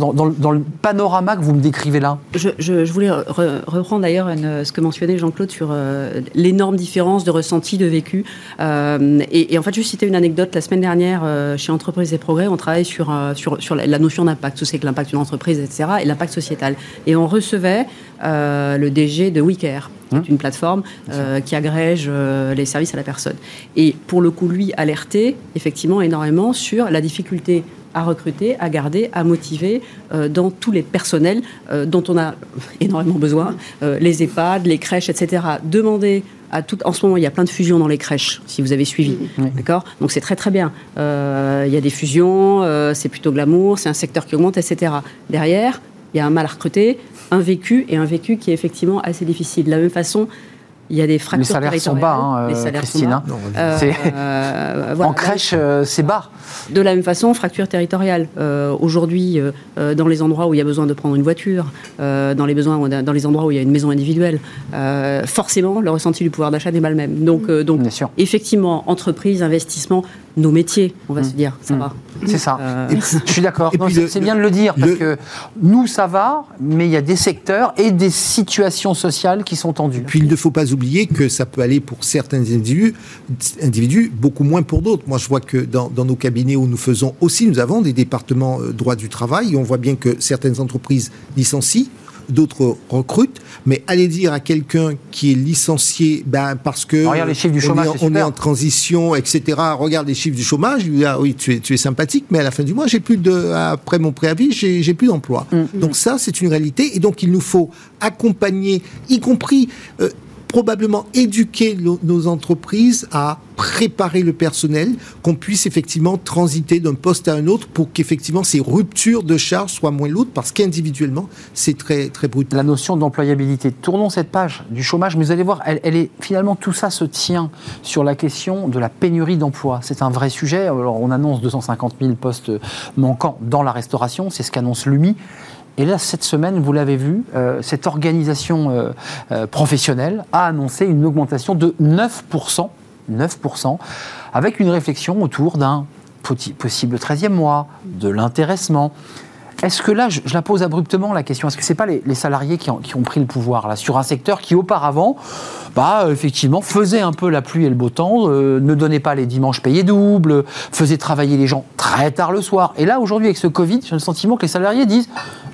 le- panorama que vous me décrivez là. Je, voulais re- reprendre d'ailleurs ce que mentionnait Jean-Claude sur euh, l'énorme différence de ressenti, de vécu. Euh, et, en fait, je citais une anecdote. La semaine dernière, euh, chez Entreprises et Progrès, on travaille sur, la, notion d'impact, ce que l'impact d'une entreprise, etc., et l'impact sociétal. Et on recevait euh, le DG de WeCare, qui est une plateforme euh, qui agrège euh, les services à la personne. Et pour le coup, lui, alertait effectivement énormément sur la difficulté à recruter, à garder, à motiver dans tous les personnels dont on a énormément besoin, les EHPAD, les crèches, etc. Demander à tout, en ce moment, il y a plein de fusions dans les crèches, si vous avez suivi, d'accord? Donc c'est très très bien. Euh, il y a des fusions, euh, c'est plutôt glamour, c'est un secteur qui augmente, etc. Derrière, il y a un mal à recruter, un vécu et un vécu qui est effectivement assez difficile. De la même façon, il y a des fractures Les salaires sont bas, hein, Les salaires sont Christine. bas. hein. Non, Euh, euh, voilà. en crèche, euh, c'est bas. De la même façon, fracture territoriale. Euh, Aujourd'hui, dans les endroits où il y a besoin de prendre une voiture, euh, dans, les besoins, dans les endroits où il y a une maison individuelle, euh, forcément, le ressenti du pouvoir d'achat n'est pas le même. Donc, euh, donc Bien sûr. effectivement, entreprise, investissement, nos métiers, on va se dire, ça va. C'est ça. Euh, Je suis d'accord. Et Non, puis C'est bien de le dire, parce le- que nous, ça va, mais il y a des secteurs et des situations sociales qui sont tendues. Puis il ne faut pas oublier que ça peut aller pour certains individus, individus beaucoup moins pour d'autres. Moi, je vois que dans, dans nos cabinets où nous faisons aussi, nous avons des départements euh, droit du travail et on voit bien que certaines entreprises licencient. D'autres recrutent, mais allez dire à quelqu'un qui est licencié, ben parce que Regarde les chiffres du on chômage, est en- c'est on est en transition, etc. Regarde les chiffres du chômage, il dit ah oui tu es, tu es sympathique, mais à la fin du mois j'ai plus de après mon préavis j'ai j'ai plus d'emploi. Mm. Donc ça c'est une réalité et donc il nous faut accompagner, y compris euh, probablement éduquer nos entreprises à préparer le personnel, qu'on puisse effectivement transiter d'un poste à un autre pour qu'effectivement ces ruptures de charges soient moins lourdes parce qu'individuellement c'est très très brutal. La notion d'employabilité. Tournons cette page du chômage, mais vous allez voir, elle, est finalement tout ça se tient sur la question de la pénurie d'emploi. C'est un vrai sujet. Alors on annonce 250 000 postes manquants dans la restauration, c'est ce qu'annonce l'UMI. Et là, cette semaine, vous l'avez vu, euh, cette organisation euh, euh, professionnelle a annoncé une augmentation de 9%, 9%, avec une réflexion autour d'un possible 13e mois, de l'intéressement. Est-ce que là, je, la pose abruptement la question, est-ce que ce n'est pas les, salariés qui ont, pris le pouvoir là, sur un secteur qui auparavant, bah, effectivement, faisait un peu la pluie et le beau temps, ne donnait pas les dimanches payés doubles, faisait travailler les gens très tard le soir? Et là, aujourd'hui, avec ce Covid, j'ai le sentiment que les salariés disent,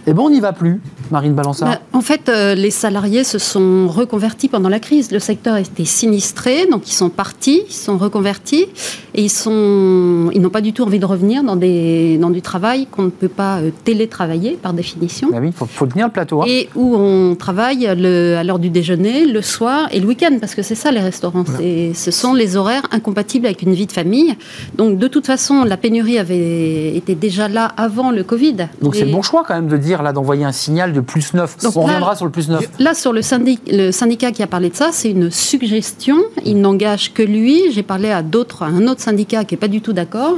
eh ben, on n'y va plus, Marine Balançard. Bah, en fait, euh, les salariés se sont reconvertis pendant la crise. Le secteur a été sinistré, donc ils sont partis, ils sont reconvertis et ils sont, ils n'ont pas du tout envie de revenir dans des, dans du travail qu'on ne peut pas euh, télétravailler par définition. Bah oui, il faut, faut tenir le plateau. hein. Et où on travaille le- à l'heure du déjeuner, le soir et le week-end, parce que c'est ça les restaurants. C'est- Ce sont les horaires incompatibles avec une vie de famille. Donc de toute façon, la pénurie avait été déjà là avant le Covid. Donc c'est Et- le bon choix quand même de dire là d'envoyer un signal de plus 9. Donc on là- reviendra sur le plus 9. Là, sur le, syndic- le syndicat qui a parlé de ça, c'est une suggestion. Il n'engage que lui. J'ai parlé à d'autres, à un autre syndicat qui est pas du tout d'accord.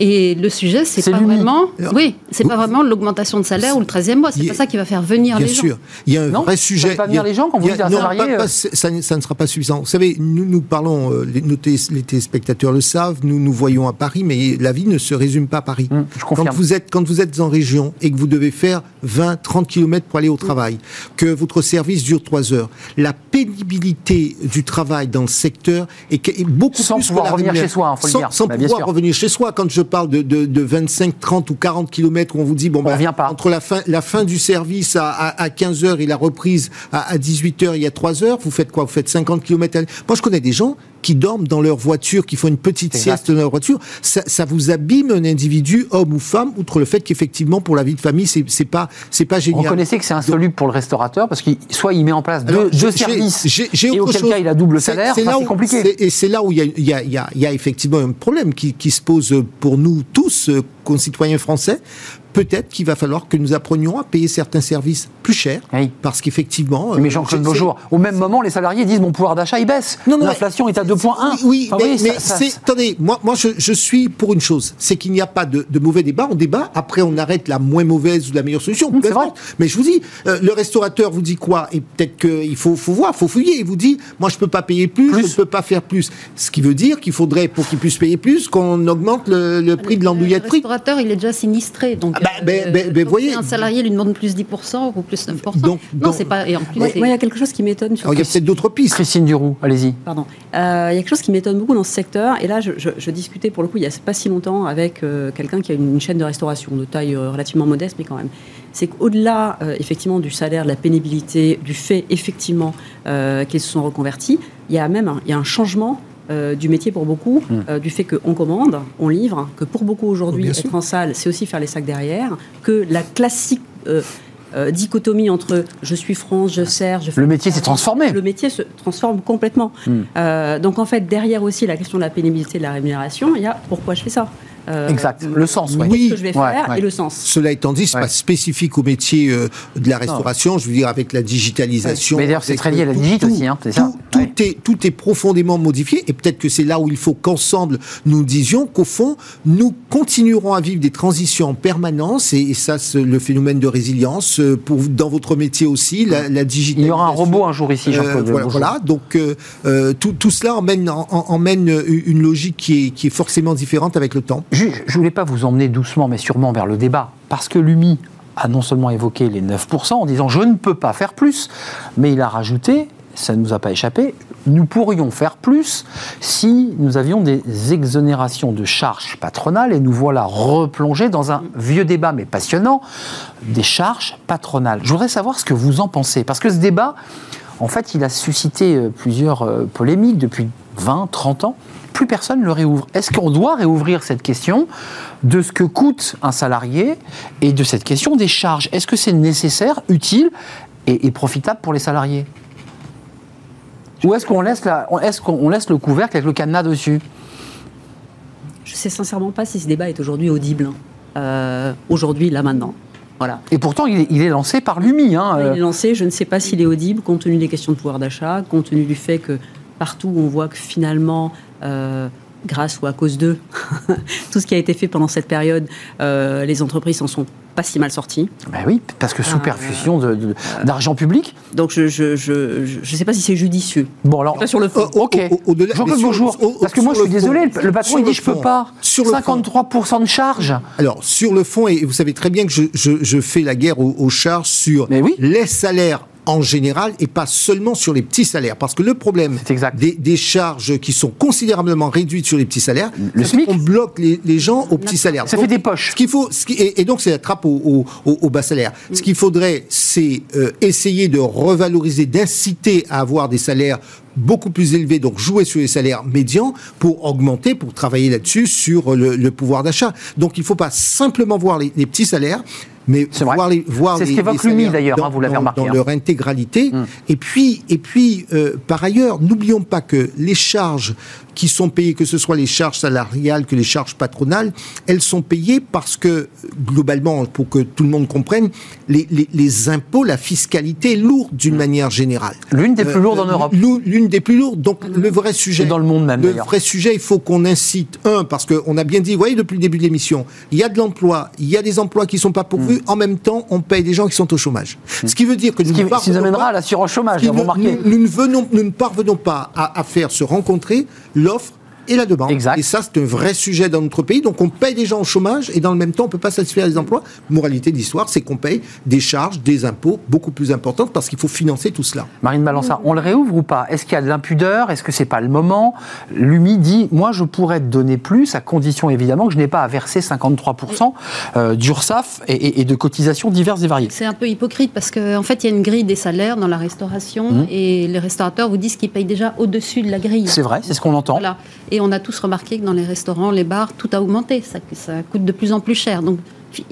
Et le sujet, c'est pas l'UMI. vraiment, Alors, oui, c'est pas vraiment l'augmentation de salaire ou le 13e mois. C'est pas ça qui va faire venir Bien les gens. sûr, il y a un Non vrai Ça sujet. fait pas il y a- venir les gens quand vous il y a- dites un non, salarié, pas- pas- ça, ne- ça ne sera pas suffisant. Vous savez, nous, nous parlons, euh, les, nos télé- les téléspectateurs le savent, nous nous voyons à Paris, mais la vie ne se résume pas à Paris. Hum, je confirme. Quand vous, êtes, quand vous êtes en région et que vous devez faire 20, 30 km pour aller au travail, que votre service dure 3 heures, la pénibilité du travail dans le secteur est, est beaucoup Sans plus pouvoir que la revenir chez soi, hein, faut le sans, dire. Sans Bah, pouvoir sûr. revenir chez soi. Quand je parle de, de, de 25, 30 ou 40 km où on vous dit, bon, On bah, pas. entre la fin, la fin du service à, à, 15h et la reprise à, à 18h, il y a 3 heures, vous faites quoi? Vous faites 50 km Moi, je connais des gens qui dorment dans leur voiture, qui font une petite sieste dans leur voiture. Ça, ça vous abîme un individu, homme ou femme, outre le fait qu'effectivement, pour la vie de famille, c'est pas, c'est pas génial. Reconnaissez que c'est insoluble pour le restaurateur parce qu'il soit il met en place Alors, deux, services et auquel chose. cas il a double salaire, c'est enfin, compliqué. Et c'est là où il y a, y y y effectivement un problème qui, qui se pose pour nous tous, euh, concitoyens français. Peut-être qu'il va falloir que nous apprenions à payer certains services plus chers, Oui. parce qu'effectivement. Mais euh, Jean-Claude je- Beaujour, au même moment, les salariés disent mon pouvoir d'achat il baisse. Non, non, L'inflation est à 2,1. Oui, Enfin, mais, oui, mais ça- ça- c'est- attendez, moi, moi je, je suis pour une chose, c'est qu'il n'y a pas de, de mauvais débat. On débat, après on arrête la moins mauvaise ou la meilleure solution. Hum, vrai. Mais je vous dis, euh, le restaurateur vous dit quoi Et peut-être qu'il faut, faut voir, faut fouiller. Il vous dit, moi je peux pas payer plus, Plus. je ne peux pas faire plus. Ce qui veut dire qu'il faudrait, pour qu'il puisse payer plus, qu'on augmente le, le prix de l'andouillette Le restaurateur, il est déjà sinistré. Donc, Ah bah, voyez. si un salarié lui demande plus 10% ou plus 9%. Donc- non, c'est pas. Et en plus, il y a quelque chose qui m'étonne il y a peut-être d'autres pistes. Christine Duroux, allez-y. Pardon. Euh, il y a quelque chose qui m'étonne beaucoup dans ce secteur, et là je, je- je discutais pour le coup il n'y a pas si longtemps avec euh, quelqu'un qui a une, une chaîne de restauration de taille euh, relativement modeste, mais quand même. C'est qu'au-delà euh, effectivement du salaire, de la pénibilité, du fait effectivement euh, qu'ils se sont reconvertis, il y a même un, il y a un changement. Euh, du métier pour beaucoup, euh, du fait qu'on commande, on livre, que pour beaucoup aujourd'hui, Oh, être sûr. en salle, c'est aussi faire les sacs derrière, que la classique euh, dichotomie entre je suis France, je sers, je fais Le métier s'est transformé. le métier se transforme complètement. Euh, donc en fait, derrière aussi la question de la pénibilité de la rémunération, il y a pourquoi je fais ça. Euh, Exact. Le sens, ouais. Oui. ce que je vais faire ouais. et le sens. Cela étant dit, c'est pas spécifique au métier euh, de la restauration. Je veux dire, avec la digitalisation. Mais d'ailleurs, c'est très lié à la tout- aussi, hein, c'est ça Tout, est, tout est profondément modifié. Et peut-être que c'est là où il faut qu'ensemble, nous disions qu'au fond, nous continuerons à vivre des transitions en permanence. Et, et ça, c'est le phénomène de résilience, euh, pour, dans votre métier aussi, la, la Il digitalisation. y aura un robot un jour ici, Euh, Jean-Claude voilà, donc tout, tout cela emmène, en- en- emmène une logique qui est, qui est forcément différente avec le temps. Je ne voulais pas vous emmener doucement, mais sûrement vers le débat, parce que l'UMI a non seulement évoqué les 9% en disant je ne peux pas faire plus, mais il a rajouté, ça ne nous a pas échappé, nous pourrions faire plus si nous avions des exonérations de charges patronales, et nous voilà replongés dans un vieux débat, mais passionnant, des charges patronales. Je voudrais savoir ce que vous en pensez, parce que ce débat, en fait, il a suscité euh, plusieurs euh, polémiques depuis 20, 30 ans. Plus personne ne le réouvre. Est-ce qu'on doit réouvrir cette question de ce que coûte un salarié et de cette question des charges? Est-ce que c'est nécessaire, utile et, et profitable pour les salariés? Ou est-ce qu'on laisse, la- est-ce qu'on laisse le couvercle avec le cadenas dessus? Je sais sincèrement pas si ce débat est aujourd'hui audible. hein. Euh, aujourd'hui, là, maintenant. Voilà. Et pourtant, il est, il est lancé par l'UMI. hein, euh, Il est lancé, je ne sais pas s'il est audible compte tenu des questions de pouvoir d'achat, compte tenu du fait que partout on voit que finalement, euh, grâce ou à cause d'eux, tout ce qui a été fait pendant cette période, euh, les entreprises s'en sont pas si mal sorties. ben oui, parce que sous Ah, perfusion de- d'argent public. Donc je je, je, je- je sais pas si c'est judicieux. Bon, alors, Pas sur le fond. Ok. Jean-Claude au- au- parce que moi je suis fond, désolé, le patron il dit je peux pas. sur le fond. 53% de charge. Alors, sur le fond, et vous savez très bien que je, je- je fais la guerre aux, aux charges sur Mais oui. les salaires en général et pas seulement sur les petits salaires. Parce que le problème C'est exact. Des, des charges qui sont considérablement réduites sur les petits salaires, Le SMIC. qu'on bloque les, les gens aux petits salaires. Ça Donc, fait des poches. Ce qu'il faut, ce qui- et, et donc c'est la trappe au, au- au- au bas salaire. Ce qu'il faudrait, c'est euh, essayer de revaloriser, d'inciter à avoir des salaires beaucoup plus élevés, donc jouer sur les salaires médians pour augmenter, pour travailler là-dessus sur le, le pouvoir d'achat. Donc il ne faut pas simplement voir les, les petits salaires, mais voir les voir C'est ce qu'évoque l'UMI, d'ailleurs, dans- hein, vous l'avez remarqué, Dans hein. leur intégralité. Et puis, et puis euh, par ailleurs, n'oublions pas que les charges qui sont payées, que ce soit les charges salariales que les charges patronales, elles sont payées parce que, globalement, pour que tout le monde comprenne, les, les- les impôts, la fiscalité est lourde d'une manière générale. L'une des plus lourdes en Euh, Europe. l'une- des plus lourdes. Donc, le vrai sujet. Et dans le monde même, Le vrai sujet, il faut qu'on incite, un, parce qu'on a bien dit, vous voyez, depuis le début de l'émission, il y a de l'emploi, il y a des emplois qui ne sont pas pourvus, en même temps, on paye des gens qui sont au chômage. Ce qui veut dire que Mm. Nous qui, ne ce qui nous parvenons amènera pas- à l'assurance chômage, nous, ne venons- nous ne parvenons pas à, à faire se rencontrer l'offre et la demande. Exact. Et ça, c'est un vrai sujet dans notre pays. Donc, on paye des gens au chômage et dans le même temps, on peut pas satisfaire les emplois. Moralité de l'histoire, c'est qu'on paye des charges, des impôts beaucoup plus importantes parce qu'il faut financer tout cela. Marine Balança, on le réouvre ou pas? Est-ce qu'il y a de l'impudeur? Est-ce que c'est pas le moment? L'UMI dit moi, je pourrais te donner plus, à condition évidemment que je n'ai pas à verser 53% euh, d'URSSAF et, et- et de cotisations diverses et variées. C'est un peu hypocrite parce qu'en fait, il y a une grille des salaires dans la restauration Mhm. et les restaurateurs vous disent qu'ils payent déjà au-dessus de la grille. C'est vrai, c'est ce qu'on entend. Voilà. Et on a tous remarqué que dans les restaurants, les bars, tout a augmenté. Ça, ça coûte de plus en plus cher. Donc,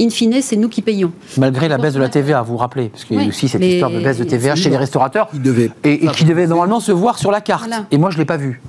in fine, c'est nous qui payons. Malgré la baisse de la TVA, vous vous rappelez Parce qu'il y a Oui, aussi cette histoire de baisse de TVA chez les restaurateurs. Et, et qui devait normalement se voir sur la carte. Voilà. Et moi, je ne l'ai pas vu.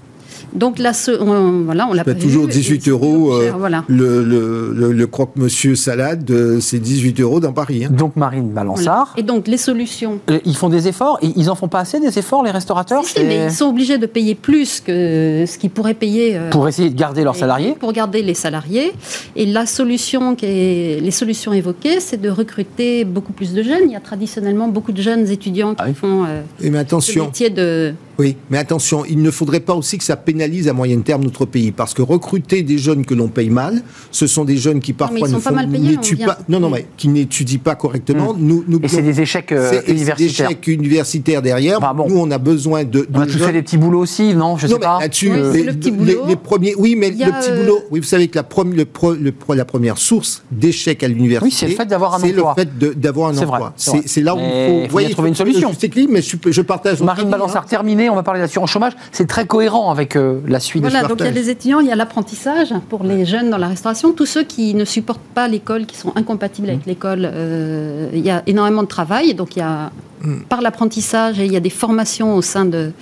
Donc là, ce- on, voilà, on l'a pas toujours vu, et 18 c'est euros. euh, voilà. le, le, le- le croque-monsieur salade, euh, c'est 18 euros dans Paris. hein. Donc, Marine Voilà. Balançard, Et donc les solutions. euh, ils font des efforts. et Ils en font pas assez des efforts, les restaurateurs? Si, si, mais ils sont obligés de payer plus que ce qu'ils pourraient payer. euh, Pour essayer de garder leurs salariés? Pour garder les salariés. Et la solution, qui est, les solutions évoquées, c'est de recruter beaucoup plus de jeunes. Il y a traditionnellement beaucoup de jeunes étudiants qui Ah oui. font euh, Et mais ce métier de. oui, mais attention, il ne faudrait pas aussi que ça pénalise à moyen terme notre pays, parce que recruter des jeunes que l'on paye mal, ce sont des jeunes qui mais parfois ils sont ne pas font- mal payés, pas, non, non, mais qui n'étudient pas correctement. Nous, nous Et c'est des échecs euh, c'est- c'est des universitaires. échecs universitaires derrière. Bah, bon. Nous, on a besoin de. On a de tous fait des petits boulots aussi, non? Je non, sais mais pas. là-dessus, Oui, c'est les, le petit les- boulot. les premiers, oui, mais le petit euh, boulot, oui, vous savez que la, prom- le pro- le pro- la première source d'échec à l'université, Oui, c'est le fait d'avoir un c'est emploi. le fait de- d'avoir un C'est emploi. c'est. C'est c'est là où il faut, trouver une solution. C'est mais je, je partage. Marine Balançard, hein. terminé, on va parler d'assurance chômage. C'est très cohérent avec euh, la suite. Voilà, donc il y a les étudiants, il y a l'apprentissage pour les jeunes dans la restauration, tous ceux qui ne supportent pas l'école, qui sont incompatibles Mmh. avec l'école. euh, il y a énormément de travail, donc il y a Mmh. par l'apprentissage et il y a des formations au sein de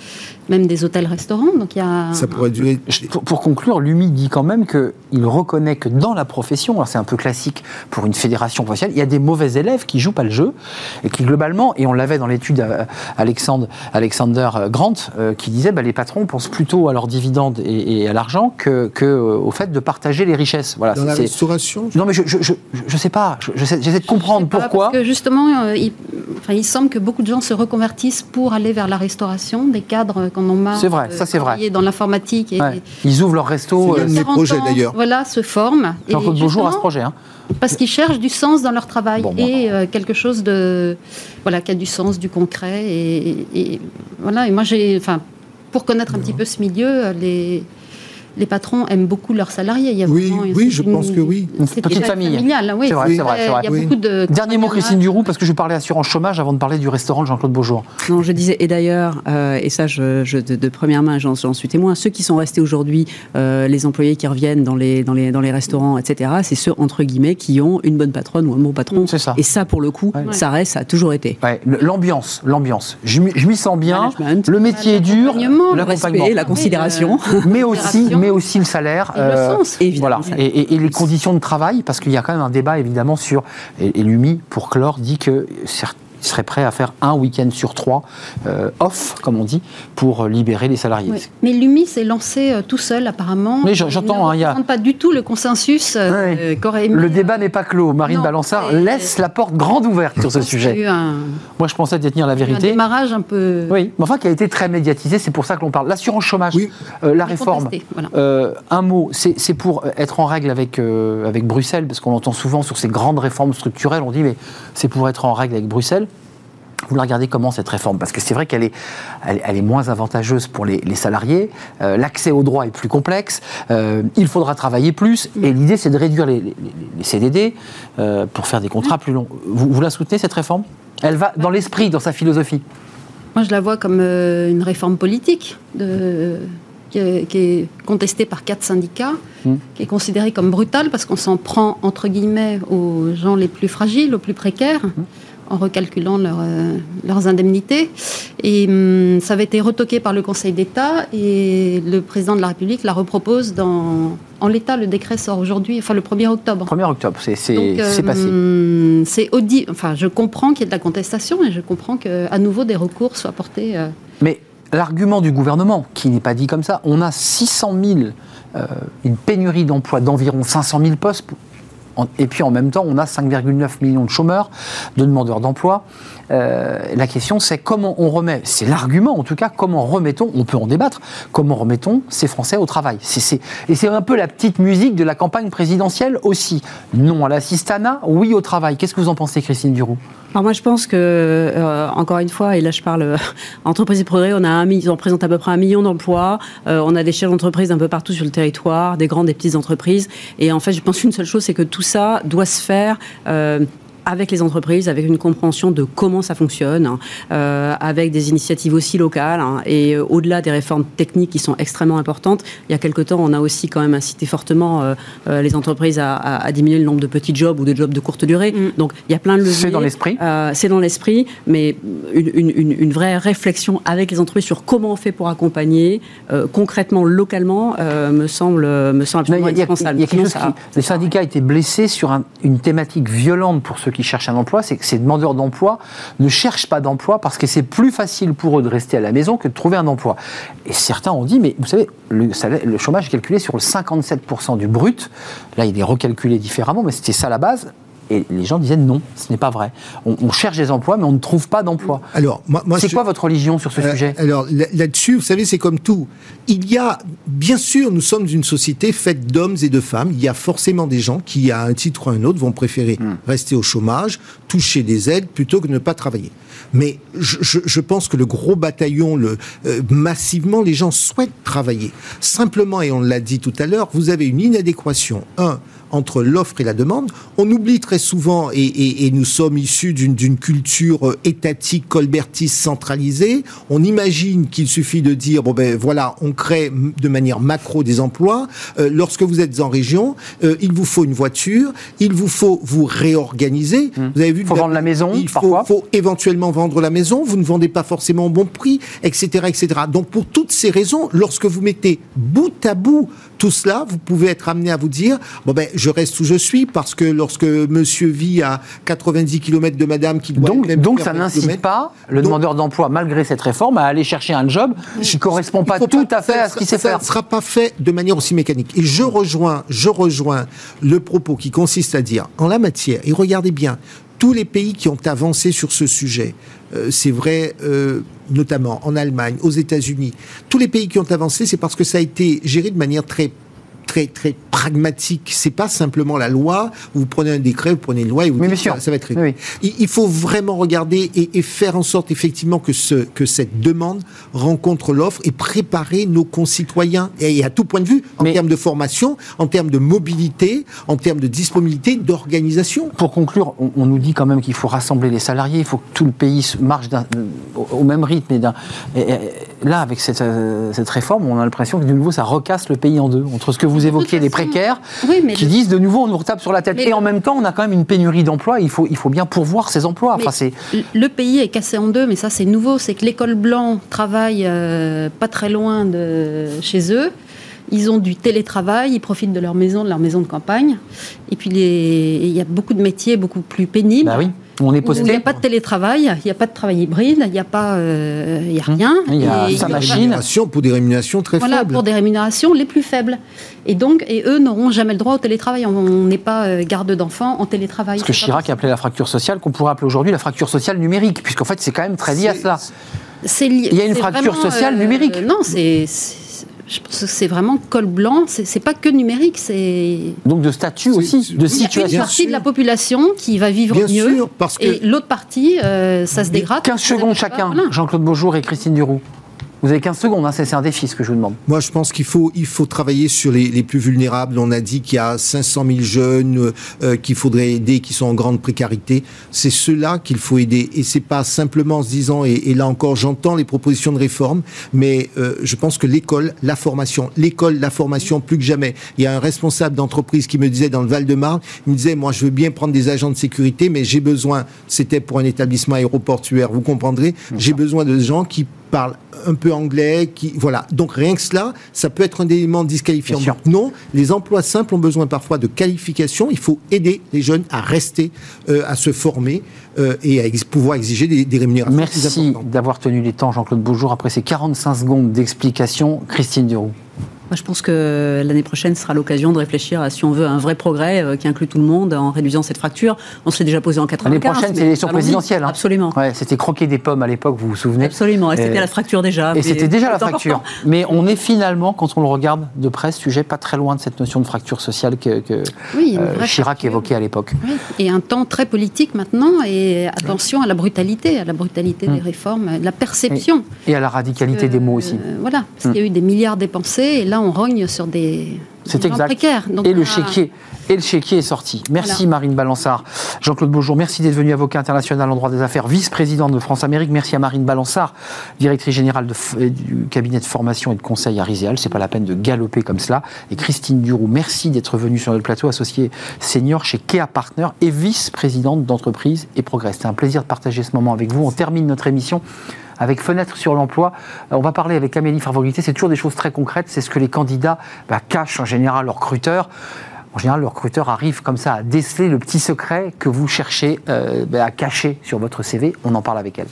même des hôtels-restaurants. Donc il y a Ça pourrait durer. Pour, pour conclure, l'UMI dit quand même qu'il reconnaît que dans la profession, alors c'est un peu classique pour une fédération professionnelle, il y a des mauvais élèves qui jouent pas le jeu et qui globalement, et on l'avait dans l'étude euh, Alexandre, Alexander euh, Grant, euh, qui disait bah, les patrons pensent plutôt à leurs dividendes et, et à l'argent que, que, euh, au fait de partager les richesses. Voilà, Dans la c'est- restauration, non mais je, je, je, je sais pas, je- je sais- j'essaie de comprendre pourquoi. Parce que justement, euh, il, enfin, il semble que beaucoup de gens se reconvertissent pour aller vers la restauration, des cadres qu'on en marre. C'est vrai, de ça, c'est vrai. travailler Dans l'informatique. Ouais. Ils ouvrent leur resto. C'est euh, l'un de mes 40 projets, d'ailleurs. Voilà, se forment. Et Jean-Claude Beaujour à ce projet. hein. Parce qu'ils cherchent du sens dans leur travail Bon, et euh, quelque chose de voilà qui a du sens, du concret et, et- et voilà. Et moi j'ai, enfin, pour connaître un petit peu ce milieu, euh, les les patrons aiment beaucoup leurs salariés. Il y a Oui, vraiment une- oui, je une- pense que oui. Une c'est petite très famille. familial, oui. C'est vrai, c'est vrai, c'est vrai. Il y a Oui. beaucoup de Dernier mot, Christine. Duroux, parce que je parlais assurance chômage avant de parler du restaurant de Jean-Claude Beaujour. Non, je disais, et d'ailleurs, euh, et ça, je, je- de, de première main, j'en j'en suis témoin, ceux qui sont restés aujourd'hui, euh, les employés qui reviennent dans les, dans les, dans les restaurants, etc., c'est ceux, entre guillemets, qui ont une bonne patronne ou un bon patron. C'est ça. Et ça, pour le coup, Ouais. ça reste, ça a toujours été. Ouais, l'ambiance, l'ambiance. Je m'y je m'y sens bien. Management. Le métier est dur, L'accompagnement, le l'accompagnement, respect, la considération. mais aussi. Mais aussi le salaire. Et le sens. Évidemment. Voilà. Et, et- et les conditions de travail, parce qu'il y a quand même un débat évidemment sur. Et, et l'UMI, pour clore, dit que certes, il serait prêt à faire un week-end sur trois euh, off, comme on dit, pour libérer les salariés. Mais l'UMI s'est lancé euh, tout seul apparemment. J'en- j'entends, Il ne hein, a- pas du tout le consensus euh, Ouais. qu'aurait. Le débat n'est pas clos. Marine Non, Balançard laisse la porte grande ouverte sur ce sujet. un, Moi, je pensais détenir la un vérité. démarrage un peu. Oui, mais enfin, qui a été très médiatisé, c'est pour ça que l'on parle. L'assurance chômage, Oui. euh, la mais réforme. voilà. Euh, un mot, c'est c'est pour être en règle avec, euh, avec Bruxelles, parce qu'on entend souvent sur ces grandes réformes structurelles, on dit mais c'est pour être en règle avec Bruxelles. Vous la regardez comment cette réforme? Parce que c'est vrai qu'elle est, elle, elle est moins avantageuse pour les, les salariés, euh, l'accès au droit est plus complexe, euh, il faudra travailler plus, et l'idée c'est de réduire les, les- les CDD euh, pour faire des contrats plus longs. Vous, vous la soutenez cette réforme? Elle va dans l'esprit, dans sa philosophie. Moi, je la vois comme une réforme politique de, qui, est, qui est contestée par quatre syndicats, Mm. qui est considérée comme brutale parce qu'on s'en prend, entre guillemets, aux gens les plus fragiles, aux plus précaires. En recalculant leur, euh, leurs indemnités. Et hum, ça avait été retoqué par le Conseil d'État et le président de la République la repropose dans, en l'état. Le décret sort aujourd'hui, enfin le 1er octobre. 1er octobre, c'est euh, passé. hum, c'est audi- Enfin, je comprends qu'il y ait de la contestation et je comprends qu'à nouveau des recours soient portés. euh, Mais l'argument du gouvernement, qui n'est pas dit comme ça, on a 600 000, euh, une pénurie d'emplois d'environ 500 000 postes. Et puis en même temps, on a 5,9 millions de chômeurs, de demandeurs d'emploi. Euh, la question, c'est comment on remet, c'est l'argument en tout cas, comment remettons, on peut en débattre, comment remettons ces Français au travail. et c'est un peu la petite musique de la campagne présidentielle aussi. Non à l'assistanat, oui au travail. Qu'est-ce que vous en pensez, Christine Duroux alors moi je pense que euh, encore une fois et là je parle euh, entreprise et progrès on a un ils représentent à peu près un million d'emplois on a des chefs d'entreprise un peu partout sur le territoire des grandes et petites entreprises et en fait je pense qu'une seule chose c'est que tout ça doit se faire avec les entreprises, avec une compréhension de comment ça fonctionne, hein, euh, avec des initiatives aussi locales. Hein, et euh, au-delà des réformes techniques qui sont extrêmement importantes, il y a quelque temps, on a aussi quand même incité fortement euh, les entreprises à, diminuer le nombre de petits jobs ou de jobs de courte durée. Mm. Donc il y a plein de leviers. C'est dans l'esprit. c'est dans l'esprit, mais une, une, vraie réflexion avec les entreprises sur comment on fait pour accompagner concrètement, localement, me semble me semble absolument indispensable. Il y a quelque chose qui, les syndicats étaient blessés sur une thématique violente pour ceux qui cherchent un emploi, c'est que ces demandeurs d'emploi ne cherchent pas d'emploi parce que c'est plus facile pour eux de rester à la maison que de trouver un emploi. Et certains ont dit, mais vous savez, le, le chômage est calculé sur le 57% du brut. Là, il est recalculé différemment, mais c'était ça la base. Et les gens disaient non, ce n'est pas vrai. On, cherche des emplois, mais on ne trouve pas d'emplois. Alors, moi, c'est quoi votre religion sur ce euh, sujet? Alors là-dessus, vous savez, c'est comme tout. Il y a, bien sûr, nous sommes une société faite d'hommes et de femmes. Il y a forcément des gens qui, à un titre ou à un autre, vont préférer hmm. rester au chômage, toucher des aides, plutôt que de ne pas travailler. Mais je, pense que le gros bataillon, le, euh, massivement, les gens souhaitent travailler. Simplement, et on l'a dit tout à l'heure, vous avez une inadéquation. Un, entre l'offre et la demande. On oublie très souvent, et, nous sommes issus d'une culture euh, étatique, colbertiste, centralisée, on imagine qu'il suffit de dire, bon ben voilà, on crée de manière macro des emplois. Euh, lorsque vous êtes en région, euh, il vous faut une voiture, il vous faut vous réorganiser. Mmh. Vous avez vu, il faut vendre la maison, il faut, faut, éventuellement vendre la maison, vous ne vendez pas forcément au bon prix, etc., etc. Donc pour toutes ces raisons, lorsque vous mettez bout à bout tout cela, vous pouvez être amené à vous dire, bon ben, je reste où je suis parce que lorsque monsieur vit à 90 km de madame qui doit... Donc, donc ça n'incite pas le demandeur d'emploi, malgré cette réforme, à aller chercher un job qui ne correspond pas tout à fait à ce qu'il sait faire. Ça ne sera pas fait de manière aussi mécanique. Et je rejoins, je rejoins le propos qui consiste à dire, en la matière, et regardez bien, tous les pays qui ont avancé sur ce sujet, euh, c'est vrai euh, notamment en Allemagne, aux États-Unis, tous les pays qui ont avancé, c'est parce que ça a été géré de manière très très très pragmatique. C'est pas simplement la loi. Vous prenez un décret, vous prenez une loi et vous dites ça, va être. Il, faut vraiment regarder et, faire en sorte effectivement que ce que cette demande rencontre l'offre et préparer nos concitoyens et, à tout point de vue en termes de formation, en termes de mobilité, en termes de disponibilité, d'organisation. Pour conclure, on, nous dit quand même qu'il faut rassembler les salariés, il faut que tout le pays marche au, même rythme. Et, là, avec cette, euh, cette réforme, on a l'impression que de nouveau ça recasse le pays en deux entre ce que vous évoquez, les précaires, qui disent de nouveau on nous retape sur la tête. et en même temps, on a quand même une pénurie d'emplois, il faut, il faut bien pourvoir ces emplois. Enfin, le pays est cassé en deux, mais ça c'est nouveau, c'est que l'école blanc travaille euh, pas très loin de chez eux. Ils ont du télétravail, ils profitent de leur maison, de leur maison de campagne. Et puis, il y a beaucoup de métiers beaucoup plus pénibles. Bah oui. On est posté. Il n'y a pas de télétravail, il n'y a pas de travail hybride, il n'y a pas, euh, il y a rien. Il y a sa machine. Pour des rémunérations très voilà, faibles. pour des rémunérations les plus faibles. Et donc, et eux n'auront jamais le droit au télétravail. On n'est pas euh, garde d'enfants en télétravail. Ce que Chirac appelait la fracture sociale, qu'on pourrait appeler aujourd'hui la fracture sociale numérique, puisqu'en fait, c'est quand même très lié à cela. Il y a une fracture sociale euh, numérique. Non, c'est je pense que c'est vraiment col blanc. C'est pas que numérique, c'est donc de statut aussi, de situation. Il y a une partie de la population qui va vivre mieux, sûr, parce que... et l'autre partie, euh, ça se dégrade. 15 secondes chacun. Jean-Claude Beaujour et Christine Duroux. Vous avez 15 secondes, hein, c'est un défi ce que je vous demande. Moi, je pense qu'il faut, il faut travailler sur les, les plus vulnérables. On a dit qu'il y a 500 000 jeunes euh, qu'il faudrait aider, qui sont en grande précarité. C'est ceux-là qu'il faut aider. Et c'est pas simplement en se disant, et, et là encore, j'entends les propositions de réforme, mais euh, je pense que l'école, la formation, l'école, la formation, plus que jamais. Il y a un responsable d'entreprise qui me disait dans le Val-de-Marne, il me disait, moi, je veux bien prendre des agents de sécurité, mais j'ai besoin, c'était pour un établissement aéroportuaire, vous comprendrez, j'ai besoin de gens qui parlent un peu anglais, qui voilà. Donc rien que cela, ça peut être un élément disqualifiant. non, les emplois simples ont besoin parfois de qualification. Il faut aider les jeunes à rester, euh, à se former euh, et à pouvoir exiger des, des rémunérations. Merci d'avoir tenu les temps, Jean-Claude Beaujour. Après ces 45 secondes d'explication, Christine Duroux. Moi, je pense que l'année prochaine sera l'occasion de réfléchir à si on veut un vrai progrès euh, qui inclut tout le monde en réduisant cette fracture. On se l'est déjà posé en 95. L'année prochaine, c'est l'élection présidentielle. hein. Absolument. Ouais, c'était croquer des pommes à l'époque, vous vous souvenez Absolument. Et c'était Euh, la fracture déjà. Et c'était déjà la fracture. important. Mais on est finalement, quand on le regarde de près, ce sujet pas très loin de cette notion de fracture sociale que, Oui, euh, Chirac fracture. évoquait à l'époque. Oui, et un temps très politique maintenant, et attention à la brutalité, à la brutalité des Mm. réformes, la perception. Et à la radicalité des mots aussi. Euh, voilà, parce qu'il y a eu des milliards dépensés, et là on rogne sur des, C'est exact. Donc, et le chéquier. Et le chéquier est sorti. Merci Voilà. Marine Balançard. Jean-Claude Beaujour, merci d'être venu avocat international en droit des affaires, vice-présidente de France-Amérique. Merci à Marine Balançard, directrice générale de du cabinet de formation et de conseil à Riséal. C'est pas la peine de galoper comme cela. Et Christine Duroux, merci d'être venue sur notre plateau, associée senior chez Kea Partner et vice-présidente d'entreprise et progrès. C'était un plaisir de partager ce moment avec vous. On termine notre émission avec Fenêtre sur l'emploi. Euh, On va parler avec Amélie Favorité. C'est toujours des choses très concrètes. C'est ce que les candidats bah, cachent en général leurs recruteurs. En général, le recruteur arrive comme ça à déceler le petit secret que vous cherchez euh, bah, à cacher sur votre CV. On en parle avec elle.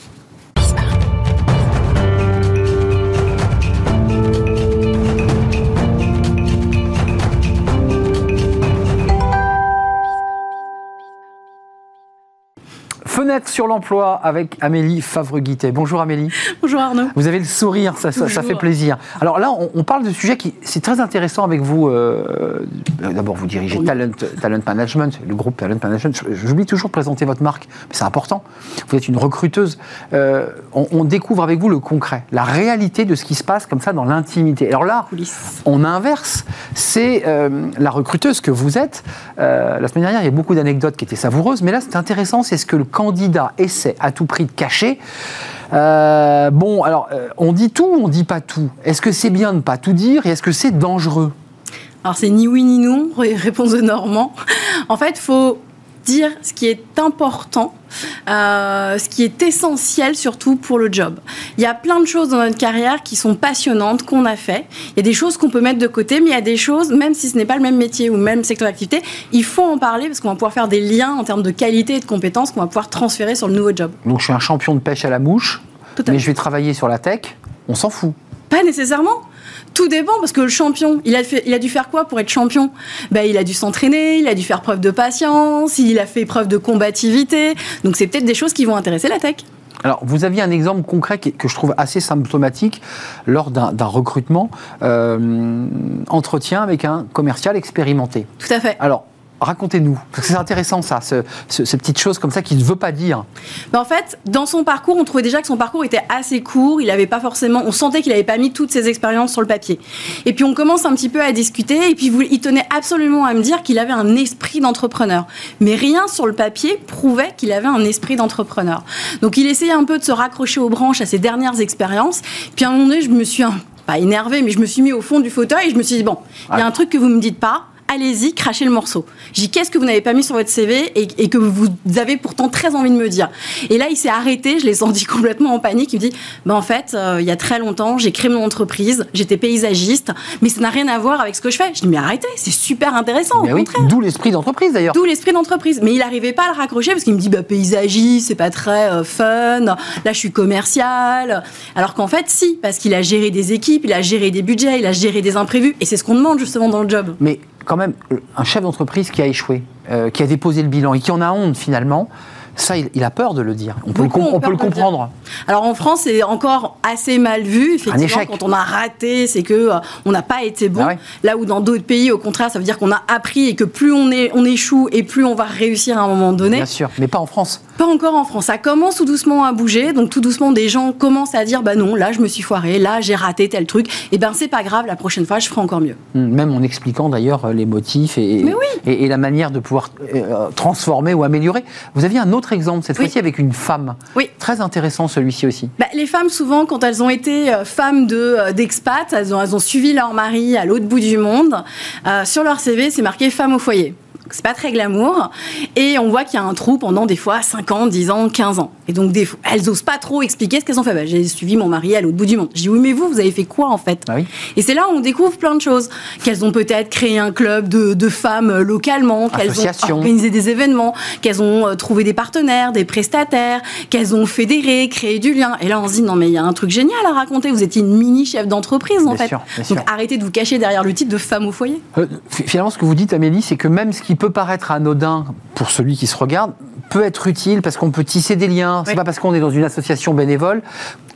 Fenêtre sur l'emploi avec Amélie Favre-Guittet. Bonjour Amélie. Bonjour Arnaud. Vous avez le sourire, ça, ça- ça Toujours. fait plaisir. Alors là, on, on parle de sujets qui, c'est très intéressant avec vous. euh, D'abord, vous dirigez Talent, Talent Management, le groupe Talent Management. J'oublie toujours de présenter votre marque, mais c'est important. Vous êtes une recruteuse. Euh, on, on découvre avec vous le concret, la réalité de ce qui se passe comme ça dans l'intimité. Alors là, on inverse. C'est euh, la recruteuse que vous êtes. La semaine dernière, il y a beaucoup d'anecdotes qui étaient savoureuses, mais là, c'est intéressant. C'est ce que le candidat essaie à tout prix de cacher. Euh, bon, alors, euh, on dit tout ou on dit pas tout Est-ce que c'est bien de ne pas tout dire et est-ce que c'est dangereux? Alors c'est ni oui ni non, ré- réponse de Normand. En fait, faut dire ce qui est important, euh, ce qui est essentiel surtout pour le job. Il y a plein de choses dans notre carrière qui sont passionnantes, qu'on a fait. Il y a des choses qu'on peut mettre de côté, mais il y a des choses, même si ce n'est pas le même métier ou le même secteur d'activité, il faut en parler parce qu'on va pouvoir faire des liens en termes de qualité et de compétences qu'on va pouvoir transférer sur le nouveau job. Donc, je suis un champion de pêche à la mouche, mais je vais travailler sur la tech. On s'en fout. Pas nécessairement. Tout dépend parce que le champion, il a, fait- il a dû faire quoi pour être champion? Ben, Il a dû s'entraîner, il a dû faire preuve de patience, il a fait preuve de combativité. Donc c'est peut-être des choses qui vont intéresser la tech. Alors, vous aviez un exemple concret que je trouve assez symptomatique lors d'un d'un recrutement, euh, entretien avec un commercial expérimenté. Tout à fait. Alors, racontez-nous, parce que c'est intéressant ça, ce, ce- ces petites choses comme ça qu'il ne veut pas dire. Ben, en fait, dans son parcours, on trouvait déjà que son parcours était assez court. Il avait pas forcément, on sentait qu'il n'avait pas mis toutes ses expériences sur le papier. Et puis on commence un petit peu à discuter. Et puis il tenait absolument à me dire qu'il avait un esprit d'entrepreneur. Mais rien sur le papier prouvait qu'il avait un esprit d'entrepreneur. Donc il essayait un peu de se raccrocher aux branches à ses dernières expériences. Puis à un moment donné, je me suis un- pas énervée, mais je me suis mis au fond du fauteuil et je me suis dit bon, il y a un truc que vous me dites pas allez-y, crachez le morceau. J'ai dit, qu'est-ce que vous n'avez pas mis sur votre CV et, et que vous avez pourtant très envie de me dire Et là, il s'est arrêté, je l'ai senti complètement en panique. Il me dit, bah, en fait, euh, il y a très longtemps, j'ai créé mon entreprise, j'étais paysagiste, mais ça n'a rien à voir avec ce que je fais. Je dis, mais arrêtez, c'est super intéressant, Mais au oui, contraire. d'où l'esprit d'entreprise d'ailleurs. D'où l'esprit d'entreprise. Mais il n'arrivait pas à le raccrocher parce qu'il me dit bah, paysagiste, c'est pas très euh, fun. Là, je suis commercial. Alors qu'en fait, si, parce qu'il a géré des équipes, il a géré des budgets, il a géré des imprévus. Et c'est ce qu'on demande justement dans le job. Mais quand même, un chef d'entreprise qui a échoué, euh, qui a déposé le bilan et qui en a honte finalement, ça, il, il a peur de le dire. On peut, le, com- on peut comprendre. Alors en France, c'est encore assez mal vu. Effectivement, échec. quand on a raté, c'est que euh, on n'a pas été bon. Ah ouais. Là où dans d'autres pays, au contraire, ça veut dire qu'on a appris et que plus on, est, on échoue et plus on va réussir à un moment donné. Bien sûr, mais pas en France. Pas encore en France. Ça commence tout doucement à bouger. Donc tout doucement, des gens commencent à dire bah non, là je me suis foiré, là j'ai raté tel truc. Et ben c'est pas grave, la prochaine fois je ferai encore mieux. Hmm, Même en expliquant d'ailleurs euh, les motifs et, oui. et, et la manière de pouvoir euh, transformer ou améliorer. Vous aviez un autre exemple, cette Oui. fois-ci avec une femme. Oui. Très intéressant celui-ci aussi. Bah, les femmes, souvent, quand elles ont été euh, femmes de, euh, d'expats, elles ont, elles ont suivi leur mari à l'autre bout du monde. euh, sur leur CV, c'est marqué femme au foyer. Donc c'est pas très glamour. Et on voit qu'il y a un trou pendant des fois 5 ans, 10 ans, 15 ans. Et donc des fois, elles osent pas trop expliquer ce qu'elles ont fait. Bah, j'ai suivi mon mari à l'autre bout du monde. Je dis oui, mais vous, vous avez fait quoi en fait? Ah oui. Et c'est là où on découvre plein de choses. Qu'elles ont peut-être créé un club de, de femmes euh, localement, qu'elles ont organisé des événements, qu'elles ont euh, trouvé des partenaires, des prestataires, qu'elles ont fédéré, créé du lien. Et là, on se dit non mais il y a un truc génial à raconter. Vous étiez une mini chef d'entreprise en Bien fait. sûr, Donc sûr. arrêtez de vous cacher derrière le titre de femme au foyer. Euh, fi- Finalement, ce que vous dites, Amélie, c'est que même ce qui peut paraître anodin pour celui qui se regarde peut être utile parce qu'on peut tisser des liens. C'est Oui. pas parce qu'on est dans une association bénévole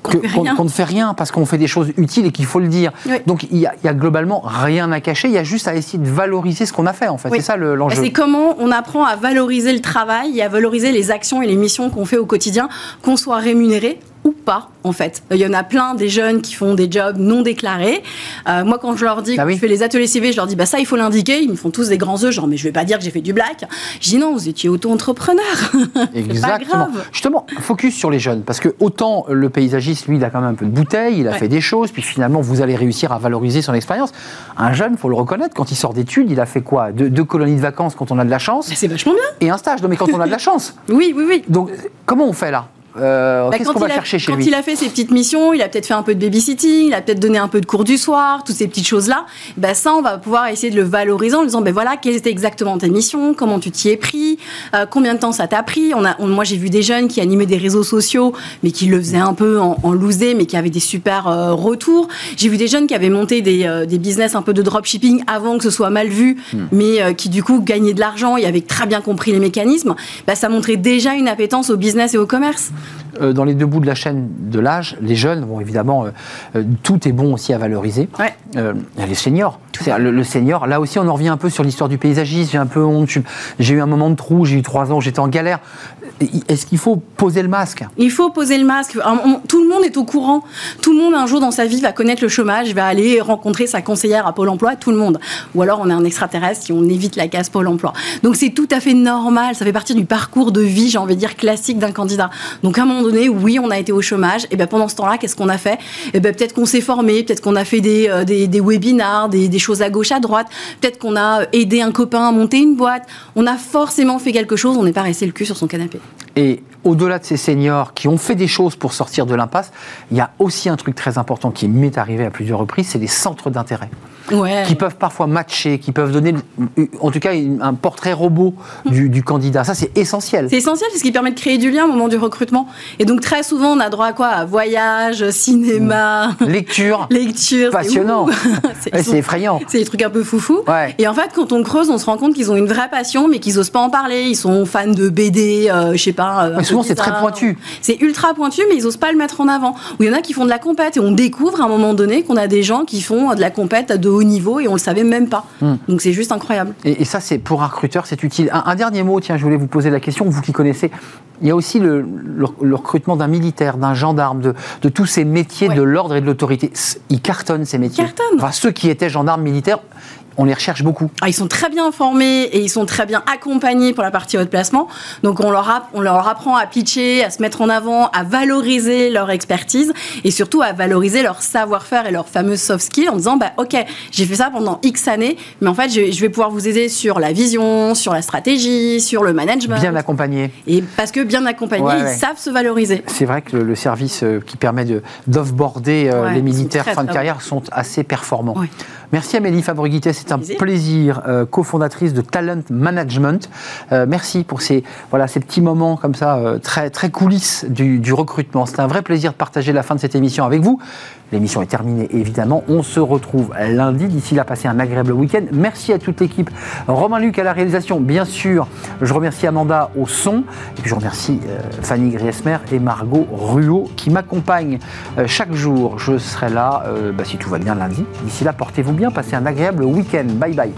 Qu'on ne fait rien, parce qu'on fait des choses utiles et qu'il faut le dire. Oui. Donc il y, a, il y a globalement rien à cacher, il y a juste à essayer de valoriser ce qu'on a fait en fait. Oui. C'est ça le- Bah, l'enjeu. C'est comment on apprend à valoriser le travail et à valoriser les actions et les missions qu'on fait au quotidien, qu'on soit rémunéré ou pas, en fait. Il y en a plein des jeunes qui font des jobs non déclarés. Euh, moi, quand je leur dis, Ah oui. je fais les ateliers CV, je leur dis, bah ça, il faut l'indiquer. Ils me font tous des grands yeux, genre, mais je vais pas dire que j'ai fait du black. Je dis, non, vous étiez auto-entrepreneur. Pas Exactement. grave. Justement, focus sur les jeunes, parce que autant le paysagiste, lui, il a quand même un peu de bouteille, il a Ouais. fait des choses, puis finalement, vous allez réussir à valoriser son expérience. Un jeune, faut le reconnaître, quand il sort d'études, il a fait quoi? Deux, deux colonies de vacances quand on a de la chance, Mais C'est vachement bien. et un stage. Non, mais quand on a de la chance. Oui, oui, oui. Donc, comment on fait là? Euh, Bah, Qu'est-ce quand qu'on va il a- chercher chez quand lui il a fait ses petites missions, il a peut-être fait un peu de babysitting, il a peut-être donné un peu de cours du soir, toutes ces petites choses-là. Bah, ça, on va pouvoir essayer de le valoriser en lui disant, ben voilà, quelles étaient exactement tes missions, comment tu t'y es pris, euh, combien de temps ça t'a pris. On a, on- moi, j'ai vu des jeunes qui animaient des réseaux sociaux, mais qui le faisaient un peu en, en loosé, mais qui avaient des super euh, retours. J'ai vu des jeunes qui avaient monté des, des business un peu de dropshipping avant que ce soit mal vu, Hmm. mais qui du coup gagnaient de l'argent et avaient très bien compris les mécanismes. Bah, ça montrait déjà une appétence au business et au commerce. Euh, Dans les deux bouts de la chaîne de l'âge, les jeunes, bon, évidemment, euh, euh, tout est bon aussi à valoriser. Ouais. Les seniors. Le, le senior, là aussi, on en revient un peu sur l'histoire du paysagisme. J'ai un peu honte. je- J'ai eu un moment de trou. J'ai eu trois ans. J'étais en galère. Est-ce qu'il faut poser le masque? Il faut poser le masque. Tout le monde est au courant. Tout le monde, un jour dans sa vie, va connaître le chômage, va aller rencontrer sa conseillère à Pôle emploi, tout le monde. Ou alors on est un extraterrestre si on évite la case Pôle emploi. Donc c'est tout à fait normal. Ça fait partie du parcours de vie, j'ai envie de dire, classique d'un candidat. Donc à un moment donné, oui, on a été au chômage. Et ben pendant ce temps-là, qu'est-ce qu'on a fait? Et ben peut-être qu'on s'est formé, peut-être qu'on a fait des, euh, des, des webinars, des, des choses à gauche, à droite. Peut-être qu'on a aidé un copain à monter une boîte. On a forcément fait quelque chose. On n'est pas resté le cul sur son canapé. Et au-delà de ces seniors qui ont fait des choses pour sortir de l'impasse, il y a aussi un truc très important qui m'est arrivé à plusieurs reprises, c'est les centres d'intérêt. Ouais. Qui peuvent parfois matcher, qui peuvent donner, en tout cas, un portrait robot du, du candidat. Ça, c'est essentiel. C'est essentiel, c'est ce qui permet de créer du lien au moment du recrutement. Et donc très souvent, on a droit à quoi? À voyage, cinéma, Lecture, lecture. c'est passionnant. C'est- Ouais, effrayant. C'est des trucs un peu foufou. Ouais. Et en fait, quand on creuse, on se rend compte qu'ils ont une vraie passion, mais qu'ils osent pas en parler. Ils sont fans de BD, euh, je sais pas. euh, Mais souvent, c'est très pointu. C'est ultra pointu, mais ils osent pas le mettre en avant. Ou il y en a qui font de la compète et on découvre à un moment donné qu'on a des gens qui font de la compète de haut niveau et on le savait même pas. Hmm. Donc c'est juste incroyable. Et, et ça, c'est pour un recruteur, c'est utile. Un, un dernier mot, tiens, je voulais vous poser la question, vous qui connaissez. Il y a aussi le, le- le recrutement d'un militaire, d'un gendarme, de, de tous ces métiers Ouais. de l'ordre et de l'autorité. Ils cartonnent ces métiers. cartonnent. Enfin, ceux qui étaient gendarmes militaires, on les recherche beaucoup. Ah, ils sont très bien formés et ils sont très bien accompagnés pour la partie haut placement. Donc on leur, on leur apprend à pitcher, à se mettre en avant, à valoriser leur expertise et surtout à valoriser leur savoir-faire et leurs fameuses soft skills en disant bah ok j'ai fait ça pendant X années, mais en fait je, je vais pouvoir vous aider sur la vision, sur la stratégie, sur le management. Bien accompagnés. Et parce que bien accompagnés, Ouais, ils ouais. savent se valoriser. C'est vrai que le, le service euh, qui permet de- d'offboarder euh, Ouais, les militaires très, fin de carrière sont assez performants. Merci Amélie Fabriguité, c'est un Plaisir. plaisir, euh, cofondatrice de Talent Management. Euh, merci pour ces, voilà, ces petits moments comme ça, euh, très, très coulisses du, du recrutement. C'est un vrai plaisir de partager la fin de cette émission avec vous. L'émission est terminée, évidemment. On se retrouve lundi. D'ici là, passez un agréable week-end. Merci à toute l'équipe. Romain Luc à la réalisation, bien sûr. Je remercie Amanda au son. Et puis je remercie euh, Fanny Griesmer et Margot Ruot qui m'accompagnent euh, chaque jour. Je serai là, euh, bah, si tout va bien, lundi. D'ici là, portez-vous bien. Passez un agréable week-end. Bye bye.